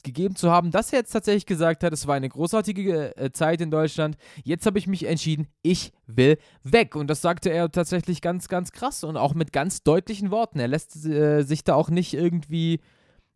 Speaker 5: gegeben zu haben, dass er jetzt tatsächlich gesagt hat, es war eine großartige äh, Zeit in Deutschland. Jetzt habe ich mich entschieden, ich will weg. Und das sagte er tatsächlich ganz, ganz krass und auch mit ganz deutlichen Worten. Er lässt äh, sich da auch nicht irgendwie,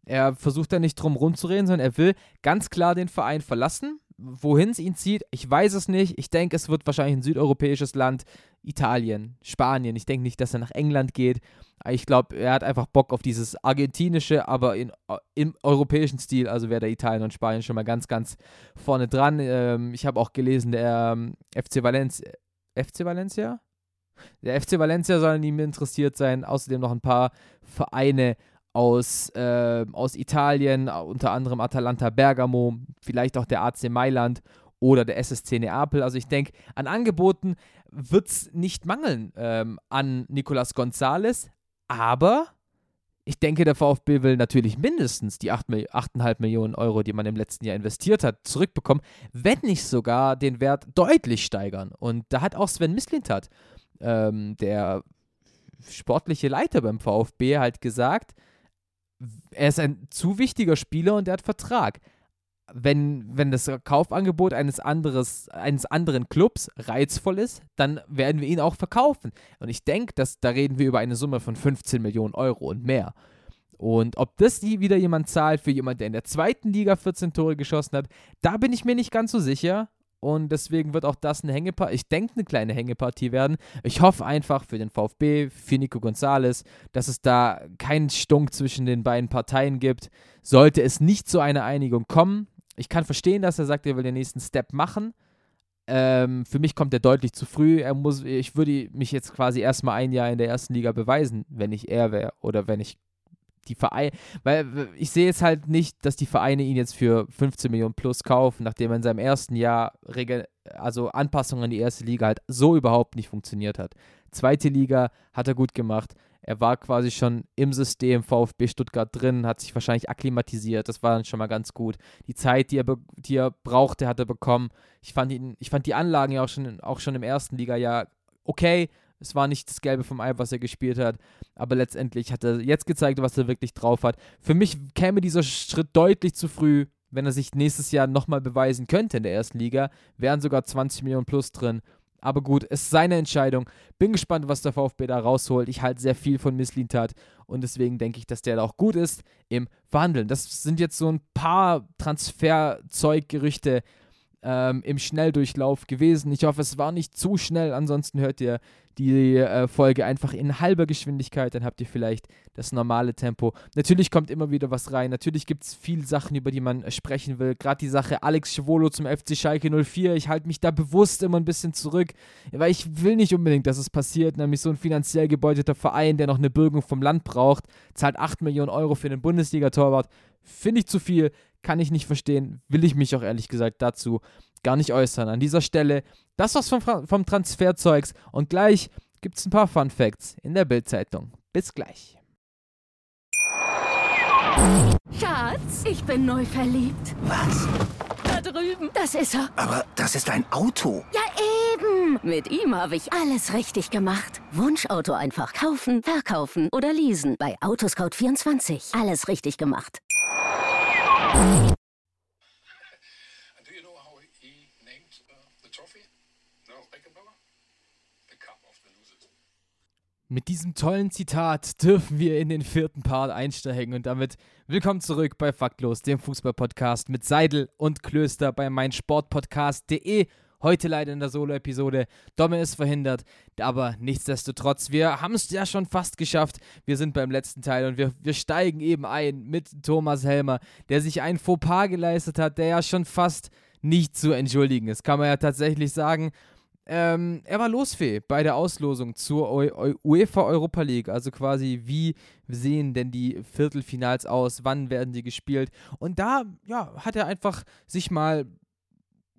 Speaker 5: er versucht da nicht drum rumzureden, sondern er will ganz klar den Verein verlassen. Wohin es ihn zieht, ich weiß es nicht. Ich denke, es wird wahrscheinlich ein südeuropäisches Land, Italien, Spanien. Ich denke nicht, dass er nach England geht. Ich glaube, er hat einfach Bock auf dieses argentinische, aber in, im europäischen Stil. Also wäre der Italien und Spanien schon mal ganz, ganz vorne dran. Ähm, ich habe auch gelesen, der ähm, FC Valencia. FC Valencia? Der FC Valencia soll an ihm interessiert sein. Außerdem noch ein paar Vereine aus, äh, aus Italien, unter anderem Atalanta Bergamo, vielleicht auch der AC Mailand oder der SSC Neapel. Also ich denke, an Angeboten wird es nicht mangeln ähm, an Nicolas González, aber ich denke, der VfB will natürlich mindestens die 8,5 Millionen Euro, die man im letzten Jahr investiert hat, zurückbekommen, wenn nicht sogar den Wert deutlich steigern. Und da hat auch Sven Mislintat, ähm, der sportliche Leiter beim VfB, halt gesagt, er ist ein zu wichtiger Spieler und er hat Vertrag. Wenn, wenn das Kaufangebot eines, anderes, eines anderen Clubs reizvoll ist, dann werden wir ihn auch verkaufen. Und ich denke, da reden wir über eine Summe von 15 Millionen Euro und mehr. Und ob das wieder jemand zahlt für jemanden, der in der zweiten Liga 14 Tore geschossen hat, da bin ich mir nicht ganz so sicher. Und deswegen wird auch das eine Hängepartie, ich denke, eine kleine Hängepartie werden. Ich hoffe einfach für den VfB, für Nico González, dass es da keinen Stunk zwischen den beiden Parteien gibt. Sollte es nicht zu einer Einigung kommen, ich kann verstehen, dass er sagt, er will den nächsten Step machen. Ähm, für mich kommt er deutlich zu früh. Er muss, ich würde mich jetzt quasi erstmal ein Jahr in der ersten Liga beweisen, wenn ich er wäre oder wenn ich die Vereine, weil ich sehe jetzt halt nicht, dass die Vereine ihn jetzt für 15 Millionen plus kaufen, nachdem er in seinem ersten Jahr Regel, also Anpassungen an die erste Liga halt so überhaupt nicht funktioniert hat. Zweite Liga hat er gut gemacht. Er war quasi schon im System VfB Stuttgart drin, hat sich wahrscheinlich akklimatisiert. Das war dann schon mal ganz gut. Die Zeit, die er, die er brauchte, hat er bekommen. Ich fand, ihn, ich fand die Anlagen ja auch schon, auch schon im ersten Liga-Jahr okay. Es war nicht das Gelbe vom Ei, was er gespielt hat, aber letztendlich hat er jetzt gezeigt, was er wirklich drauf hat. Für mich käme dieser Schritt deutlich zu früh, wenn er sich nächstes Jahr nochmal beweisen könnte in der ersten Liga. Wären sogar 20 Millionen plus drin. Aber gut, es ist seine Entscheidung. Bin gespannt, was der VfB da rausholt. Ich halte sehr viel von Misslintat und deswegen denke ich, dass der da auch gut ist im Verhandeln. Das sind jetzt so ein paar Transferzeuggerüchte, ähm, im Schnelldurchlauf gewesen. Ich hoffe, es war nicht zu schnell. Ansonsten hört ihr die äh, Folge einfach in halber Geschwindigkeit. Dann habt ihr vielleicht das normale Tempo. Natürlich kommt immer wieder was rein. Natürlich gibt es viele Sachen, über die man äh, sprechen will. Gerade die Sache Alex Schwolo zum FC Schalke 04. Ich halte mich da bewusst immer ein bisschen zurück, weil ich will nicht unbedingt, dass es passiert. Nämlich so ein finanziell gebeuteter Verein, der noch eine Bürgung vom Land braucht, zahlt 8 Millionen Euro für den Bundesliga-Torwart. Finde ich zu viel kann ich nicht verstehen, will ich mich auch ehrlich gesagt dazu gar nicht äußern. An dieser Stelle das war's vom, vom Transferzeugs und gleich gibt es ein paar Fun Facts in der Bildzeitung. Bis gleich.
Speaker 2: Schatz, ich bin neu verliebt.
Speaker 3: Was?
Speaker 2: Da drüben. Das ist er.
Speaker 3: Aber das ist ein Auto.
Speaker 2: Ja, eben. Mit ihm habe ich alles richtig gemacht. Wunschauto einfach kaufen, verkaufen oder leasen. Bei Autoscout24. Alles richtig gemacht.
Speaker 5: Mit diesem tollen Zitat dürfen wir in den vierten Part einsteigen und damit willkommen zurück bei Faktlos, dem Fußballpodcast mit Seidel und Klöster bei meinsportpodcast.de. Heute leider in der Solo-Episode. Domme ist verhindert, aber nichtsdestotrotz, wir haben es ja schon fast geschafft. Wir sind beim letzten Teil und wir, wir steigen eben ein mit Thomas Helmer, der sich ein Fauxpas geleistet hat, der ja schon fast nicht zu entschuldigen ist, kann man ja tatsächlich sagen. Ähm, er war losfähig bei der Auslosung zur UEFA Europa League, also quasi wie sehen denn die Viertelfinals aus, wann werden die gespielt? Und da ja, hat er einfach sich mal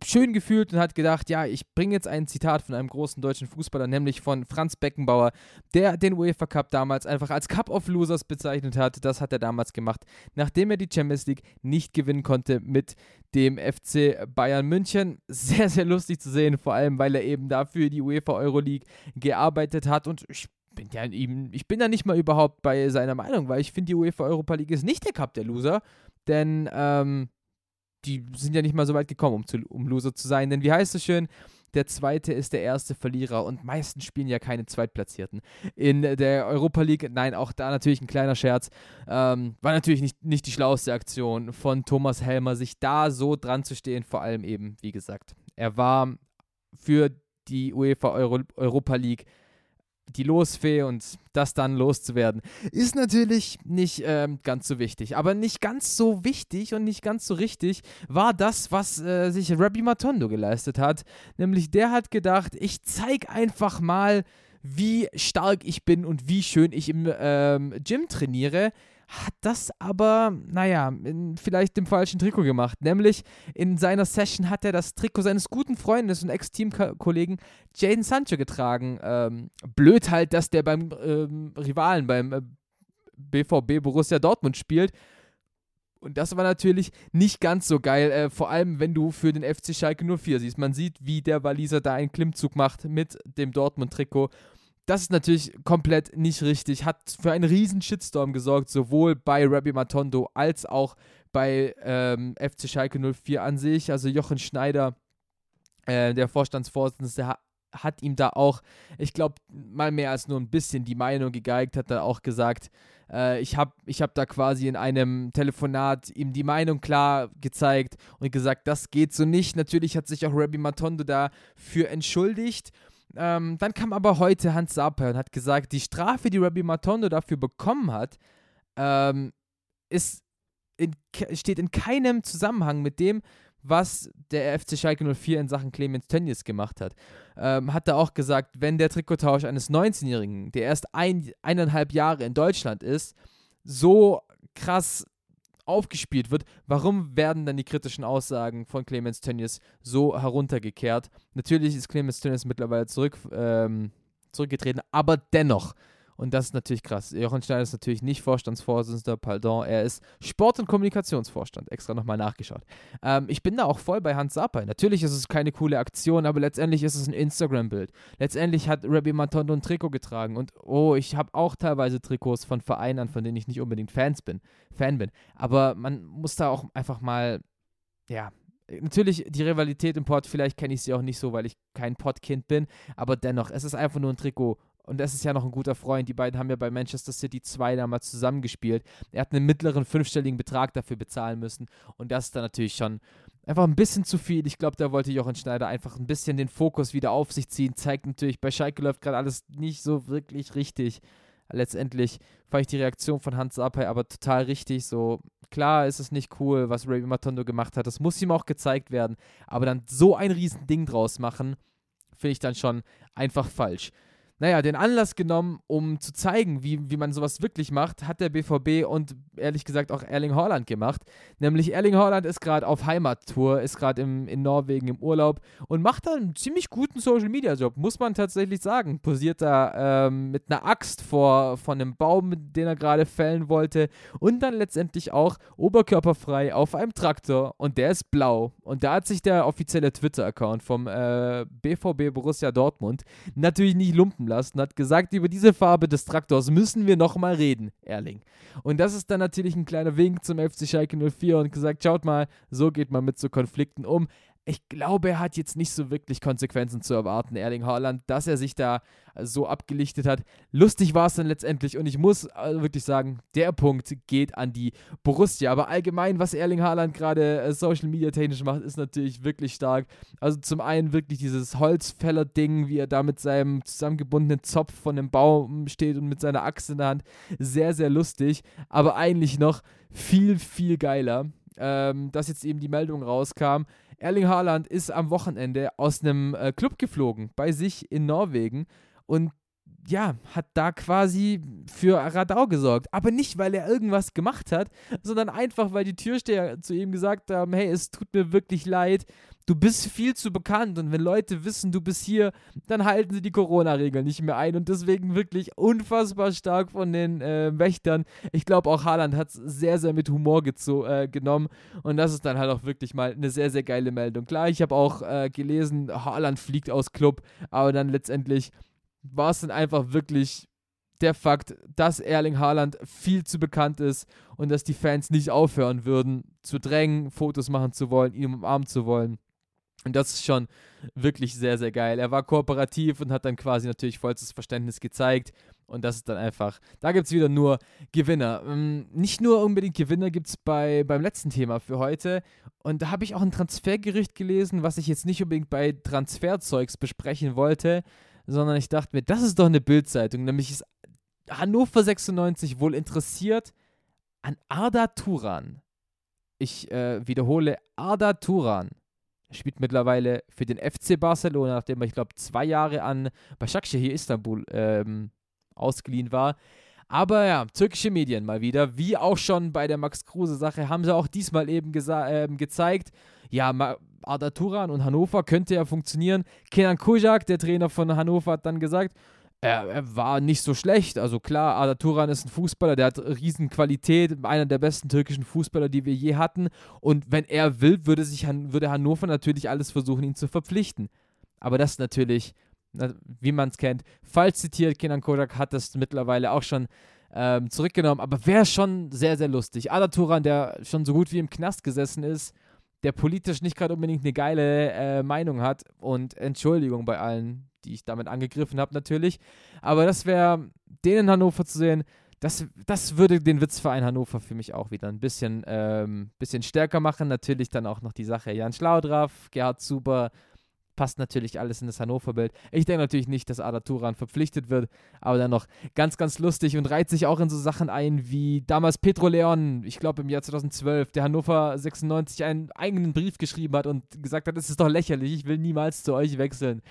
Speaker 5: schön gefühlt und hat gedacht, ja, ich bringe jetzt ein Zitat von einem großen deutschen Fußballer, nämlich von Franz Beckenbauer, der den UEFA Cup damals einfach als Cup of Losers bezeichnet hat. Das hat er damals gemacht, nachdem er die Champions League nicht gewinnen konnte mit dem FC Bayern München. Sehr, sehr lustig zu sehen, vor allem, weil er eben dafür die UEFA Euroleague gearbeitet hat und ich bin ja eben, ich bin da nicht mal überhaupt bei seiner Meinung, weil ich finde, die UEFA Europa League ist nicht der Cup der Loser, denn ähm, die sind ja nicht mal so weit gekommen, um, zu, um Loser zu sein. Denn wie heißt es schön? der zweite ist der erste Verlierer und meistens spielen ja keine Zweitplatzierten. In der Europa League, nein, auch da natürlich ein kleiner Scherz, ähm, war natürlich nicht, nicht die schlauste Aktion von Thomas Helmer, sich da so dran zu stehen, vor allem eben, wie gesagt, er war für die UEFA Euro Europa League die Losfee und das dann loszuwerden, ist natürlich nicht ähm, ganz so wichtig. Aber nicht ganz so wichtig und nicht ganz so richtig war das, was äh, sich Rabbi Matondo geleistet hat. Nämlich der hat gedacht, ich zeige einfach mal, wie stark ich bin und wie schön ich im ähm, Gym trainiere hat das aber, naja, in vielleicht dem falschen Trikot gemacht. Nämlich in seiner Session hat er das Trikot seines guten Freundes und Ex-Teamkollegen Jaden Sancho getragen. Ähm, blöd halt, dass der beim ähm, Rivalen, beim äh, BVB Borussia Dortmund spielt. Und das war natürlich nicht ganz so geil, äh, vor allem wenn du für den FC Schalke 04 siehst. Man sieht, wie der Waliser da einen Klimmzug macht mit dem Dortmund-Trikot das ist natürlich komplett nicht richtig. Hat für einen riesen Shitstorm gesorgt, sowohl bei Rabbi Matondo als auch bei ähm, FC Schalke 04 an sich. Also Jochen Schneider, äh, der Vorstandsvorsitzende, ha hat ihm da auch, ich glaube, mal mehr als nur ein bisschen die Meinung gegeigt, hat er auch gesagt, äh, ich habe ich hab da quasi in einem Telefonat ihm die Meinung klar gezeigt und gesagt, das geht so nicht. Natürlich hat sich auch Rabbi Matondo dafür entschuldigt ähm, dann kam aber heute Hans Saper und hat gesagt, die Strafe, die Rabbi Matondo dafür bekommen hat, ähm, ist in, steht in keinem Zusammenhang mit dem, was der FC Schalke 04 in Sachen Clemens Tönnies gemacht hat. Ähm, hat er auch gesagt, wenn der Trikottausch eines 19-Jährigen, der erst ein, eineinhalb Jahre in Deutschland ist, so krass aufgespielt wird, warum werden dann die kritischen Aussagen von Clemens Tönnies so heruntergekehrt? Natürlich ist Clemens Tönnies mittlerweile zurück, ähm, zurückgetreten, aber dennoch und das ist natürlich krass. Jochen Schneider ist natürlich nicht Vorstandsvorsitzender, pardon. Er ist Sport- und Kommunikationsvorstand. Extra nochmal nachgeschaut. Ähm, ich bin da auch voll bei Hans Sapai. Natürlich ist es keine coole Aktion, aber letztendlich ist es ein Instagram-Bild. Letztendlich hat Rabbi Matondo ein Trikot getragen. Und oh, ich habe auch teilweise Trikots von Vereinen, von denen ich nicht unbedingt Fans bin, Fan bin. Aber man muss da auch einfach mal, ja, Natürlich die Rivalität im Pod, vielleicht kenne ich sie auch nicht so, weil ich kein Podkind bin, aber dennoch, es ist einfach nur ein Trikot und das ist ja noch ein guter Freund. Die beiden haben ja bei Manchester City 2 damals zusammengespielt. Er hat einen mittleren fünfstelligen Betrag dafür bezahlen müssen. Und das ist dann natürlich schon einfach ein bisschen zu viel. Ich glaube, da wollte Jochen Schneider einfach ein bisschen den Fokus wieder auf sich ziehen. Zeigt natürlich, bei Schalke läuft gerade alles nicht so wirklich richtig. Letztendlich fand ich die Reaktion von Hans Sapai aber total richtig. So, klar ist es nicht cool, was Ray Matondo gemacht hat. Das muss ihm auch gezeigt werden. Aber dann so ein Riesending draus machen, finde ich dann schon einfach falsch naja, den Anlass genommen, um zu zeigen, wie, wie man sowas wirklich macht, hat der BVB und ehrlich gesagt auch Erling Haaland gemacht. Nämlich Erling Haaland ist gerade auf Heimattour, ist gerade in Norwegen im Urlaub und macht da einen ziemlich guten Social-Media-Job, muss man tatsächlich sagen. Posiert da ähm, mit einer Axt vor von einem Baum, den er gerade fällen wollte und dann letztendlich auch oberkörperfrei auf einem Traktor und der ist blau. Und da hat sich der offizielle Twitter-Account vom äh, BVB Borussia Dortmund natürlich nicht lumpen lassen, hat gesagt, über diese Farbe des Traktors müssen wir nochmal reden, Erling. Und das ist dann natürlich ein kleiner Wink zum FC Schalke 04 und gesagt, schaut mal, so geht man mit so Konflikten um ich glaube, er hat jetzt nicht so wirklich Konsequenzen zu erwarten, Erling Haaland, dass er sich da so abgelichtet hat. Lustig war es dann letztendlich und ich muss also wirklich sagen, der Punkt geht an die Borussia. Aber allgemein, was Erling Haaland gerade äh, Social Media technisch macht, ist natürlich wirklich stark. Also zum einen wirklich dieses Holzfäller-Ding, wie er da mit seinem zusammengebundenen Zopf von dem Baum steht und mit seiner Axt in der Hand. Sehr, sehr lustig, aber eigentlich noch viel, viel geiler, ähm, dass jetzt eben die Meldung rauskam Erling Haaland ist am Wochenende aus einem äh, Club geflogen bei sich in Norwegen und ja, hat da quasi für Radau gesorgt. Aber nicht, weil er irgendwas gemacht hat, sondern einfach, weil die Türsteher zu ihm gesagt haben, hey, es tut mir wirklich leid, du bist viel zu bekannt und wenn Leute wissen, du bist hier, dann halten sie die Corona-Regeln nicht mehr ein und deswegen wirklich unfassbar stark von den äh, Wächtern. Ich glaube auch Haaland hat es sehr, sehr mit Humor äh, genommen und das ist dann halt auch wirklich mal eine sehr, sehr geile Meldung. Klar, ich habe auch äh, gelesen, Haaland fliegt aus Club, aber dann letztendlich war es dann einfach wirklich der Fakt, dass Erling Haaland viel zu bekannt ist und dass die Fans nicht aufhören würden zu drängen, Fotos machen zu wollen, ihn umarmen zu wollen. Und das ist schon wirklich sehr, sehr geil. Er war kooperativ und hat dann quasi natürlich vollstes Verständnis gezeigt. Und das ist dann einfach, da gibt es wieder nur Gewinner. Ähm, nicht nur unbedingt Gewinner gibt es bei, beim letzten Thema für heute. Und da habe ich auch ein Transfergerücht gelesen, was ich jetzt nicht unbedingt bei Transferzeugs besprechen wollte, sondern ich dachte mir, das ist doch eine Bildzeitung. Nämlich ist Hannover 96 wohl interessiert an Arda Turan. Ich äh, wiederhole, Arda Turan. Spielt mittlerweile für den FC Barcelona, nachdem er, ich glaube, zwei Jahre an Başakşehir Istanbul ähm, ausgeliehen war. Aber ja, türkische Medien mal wieder, wie auch schon bei der Max Kruse-Sache, haben sie auch diesmal eben äh, gezeigt, ja, Arda Turan und Hannover könnte ja funktionieren. Kenan Kujak, der Trainer von Hannover, hat dann gesagt, er, er, war nicht so schlecht. Also klar, Arda Turan ist ein Fußballer, der hat riesen Qualität, einer der besten türkischen Fußballer, die wir je hatten. Und wenn er will, würde, sich, würde Hannover natürlich alles versuchen, ihn zu verpflichten. Aber das natürlich, wie man es kennt, falsch zitiert. Kenan Kodak hat das mittlerweile auch schon ähm, zurückgenommen. Aber wäre schon sehr, sehr lustig. Arda Turan, der schon so gut wie im Knast gesessen ist, der politisch nicht gerade unbedingt eine geile äh, Meinung hat. Und Entschuldigung bei allen, die ich damit angegriffen habe, natürlich. Aber das wäre, den in Hannover zu sehen, das, das würde den Witzverein Hannover für mich auch wieder ein bisschen, ähm, bisschen stärker machen. Natürlich dann auch noch die Sache Jan Schlaudraff, Gerhard Super, passt natürlich alles in das Hannover-Bild. Ich denke natürlich nicht, dass Ada Turan verpflichtet wird, aber dann noch ganz, ganz lustig und reiht sich auch in so Sachen ein, wie damals Petro Leon, ich glaube im Jahr 2012, der Hannover 96 einen eigenen Brief geschrieben hat und gesagt hat, es ist doch lächerlich, ich will niemals zu euch wechseln.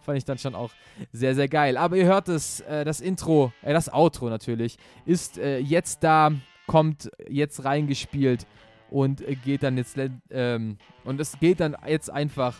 Speaker 5: Fand ich dann schon auch sehr, sehr geil. Aber ihr hört es, äh, das Intro, äh, das Outro natürlich, ist äh, jetzt da, kommt jetzt reingespielt und geht dann jetzt, ähm, und es geht dann jetzt einfach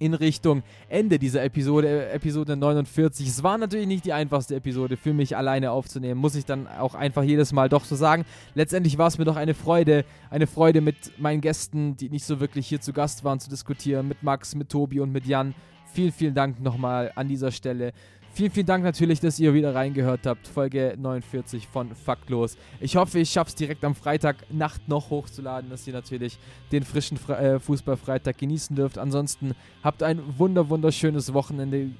Speaker 5: in Richtung Ende dieser Episode, Episode 49. Es war natürlich nicht die einfachste Episode für mich alleine aufzunehmen, muss ich dann auch einfach jedes Mal doch so sagen. Letztendlich war es mir doch eine Freude, eine Freude mit meinen Gästen, die nicht so wirklich hier zu Gast waren, zu diskutieren, mit Max, mit Tobi und mit Jan. Vielen, vielen Dank nochmal an dieser Stelle. Vielen, vielen Dank natürlich, dass ihr wieder reingehört habt. Folge 49 von Faktlos. Ich hoffe, ich schaffe es direkt am Freitagnacht noch hochzuladen, dass ihr natürlich den frischen Fre äh, Fußballfreitag genießen dürft. Ansonsten habt ein wunder, wunderschönes Wochenende.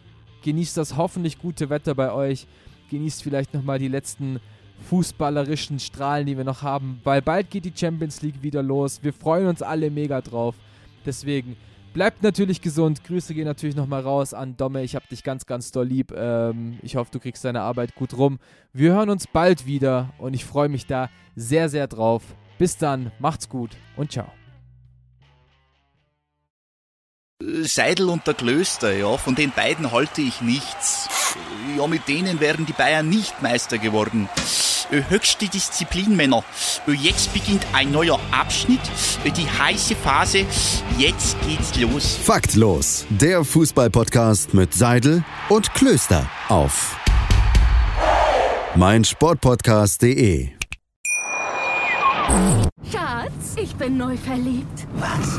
Speaker 5: Genießt das hoffentlich gute Wetter bei euch. Genießt vielleicht nochmal die letzten fußballerischen Strahlen, die wir noch haben, weil bald geht die Champions League wieder los. Wir freuen uns alle mega drauf. Deswegen Bleibt natürlich gesund. Grüße gehen natürlich nochmal raus an Domme. Ich hab dich ganz, ganz doll lieb. Ähm, ich hoffe, du kriegst deine Arbeit gut rum. Wir hören uns bald wieder und ich freue mich da sehr, sehr drauf. Bis dann, macht's gut und ciao.
Speaker 1: Seidel und der Klöster, ja, von den beiden halte ich nichts. Ja, mit denen wären die Bayern nicht Meister geworden. Äh, höchste Disziplin, Männer. Jetzt beginnt ein neuer Abschnitt, äh, die heiße Phase. Jetzt geht's los.
Speaker 4: Faktlos, der Fußballpodcast mit Seidel und Klöster auf meinsportpodcast.de.
Speaker 2: Schatz, ich bin neu verliebt.
Speaker 3: Was?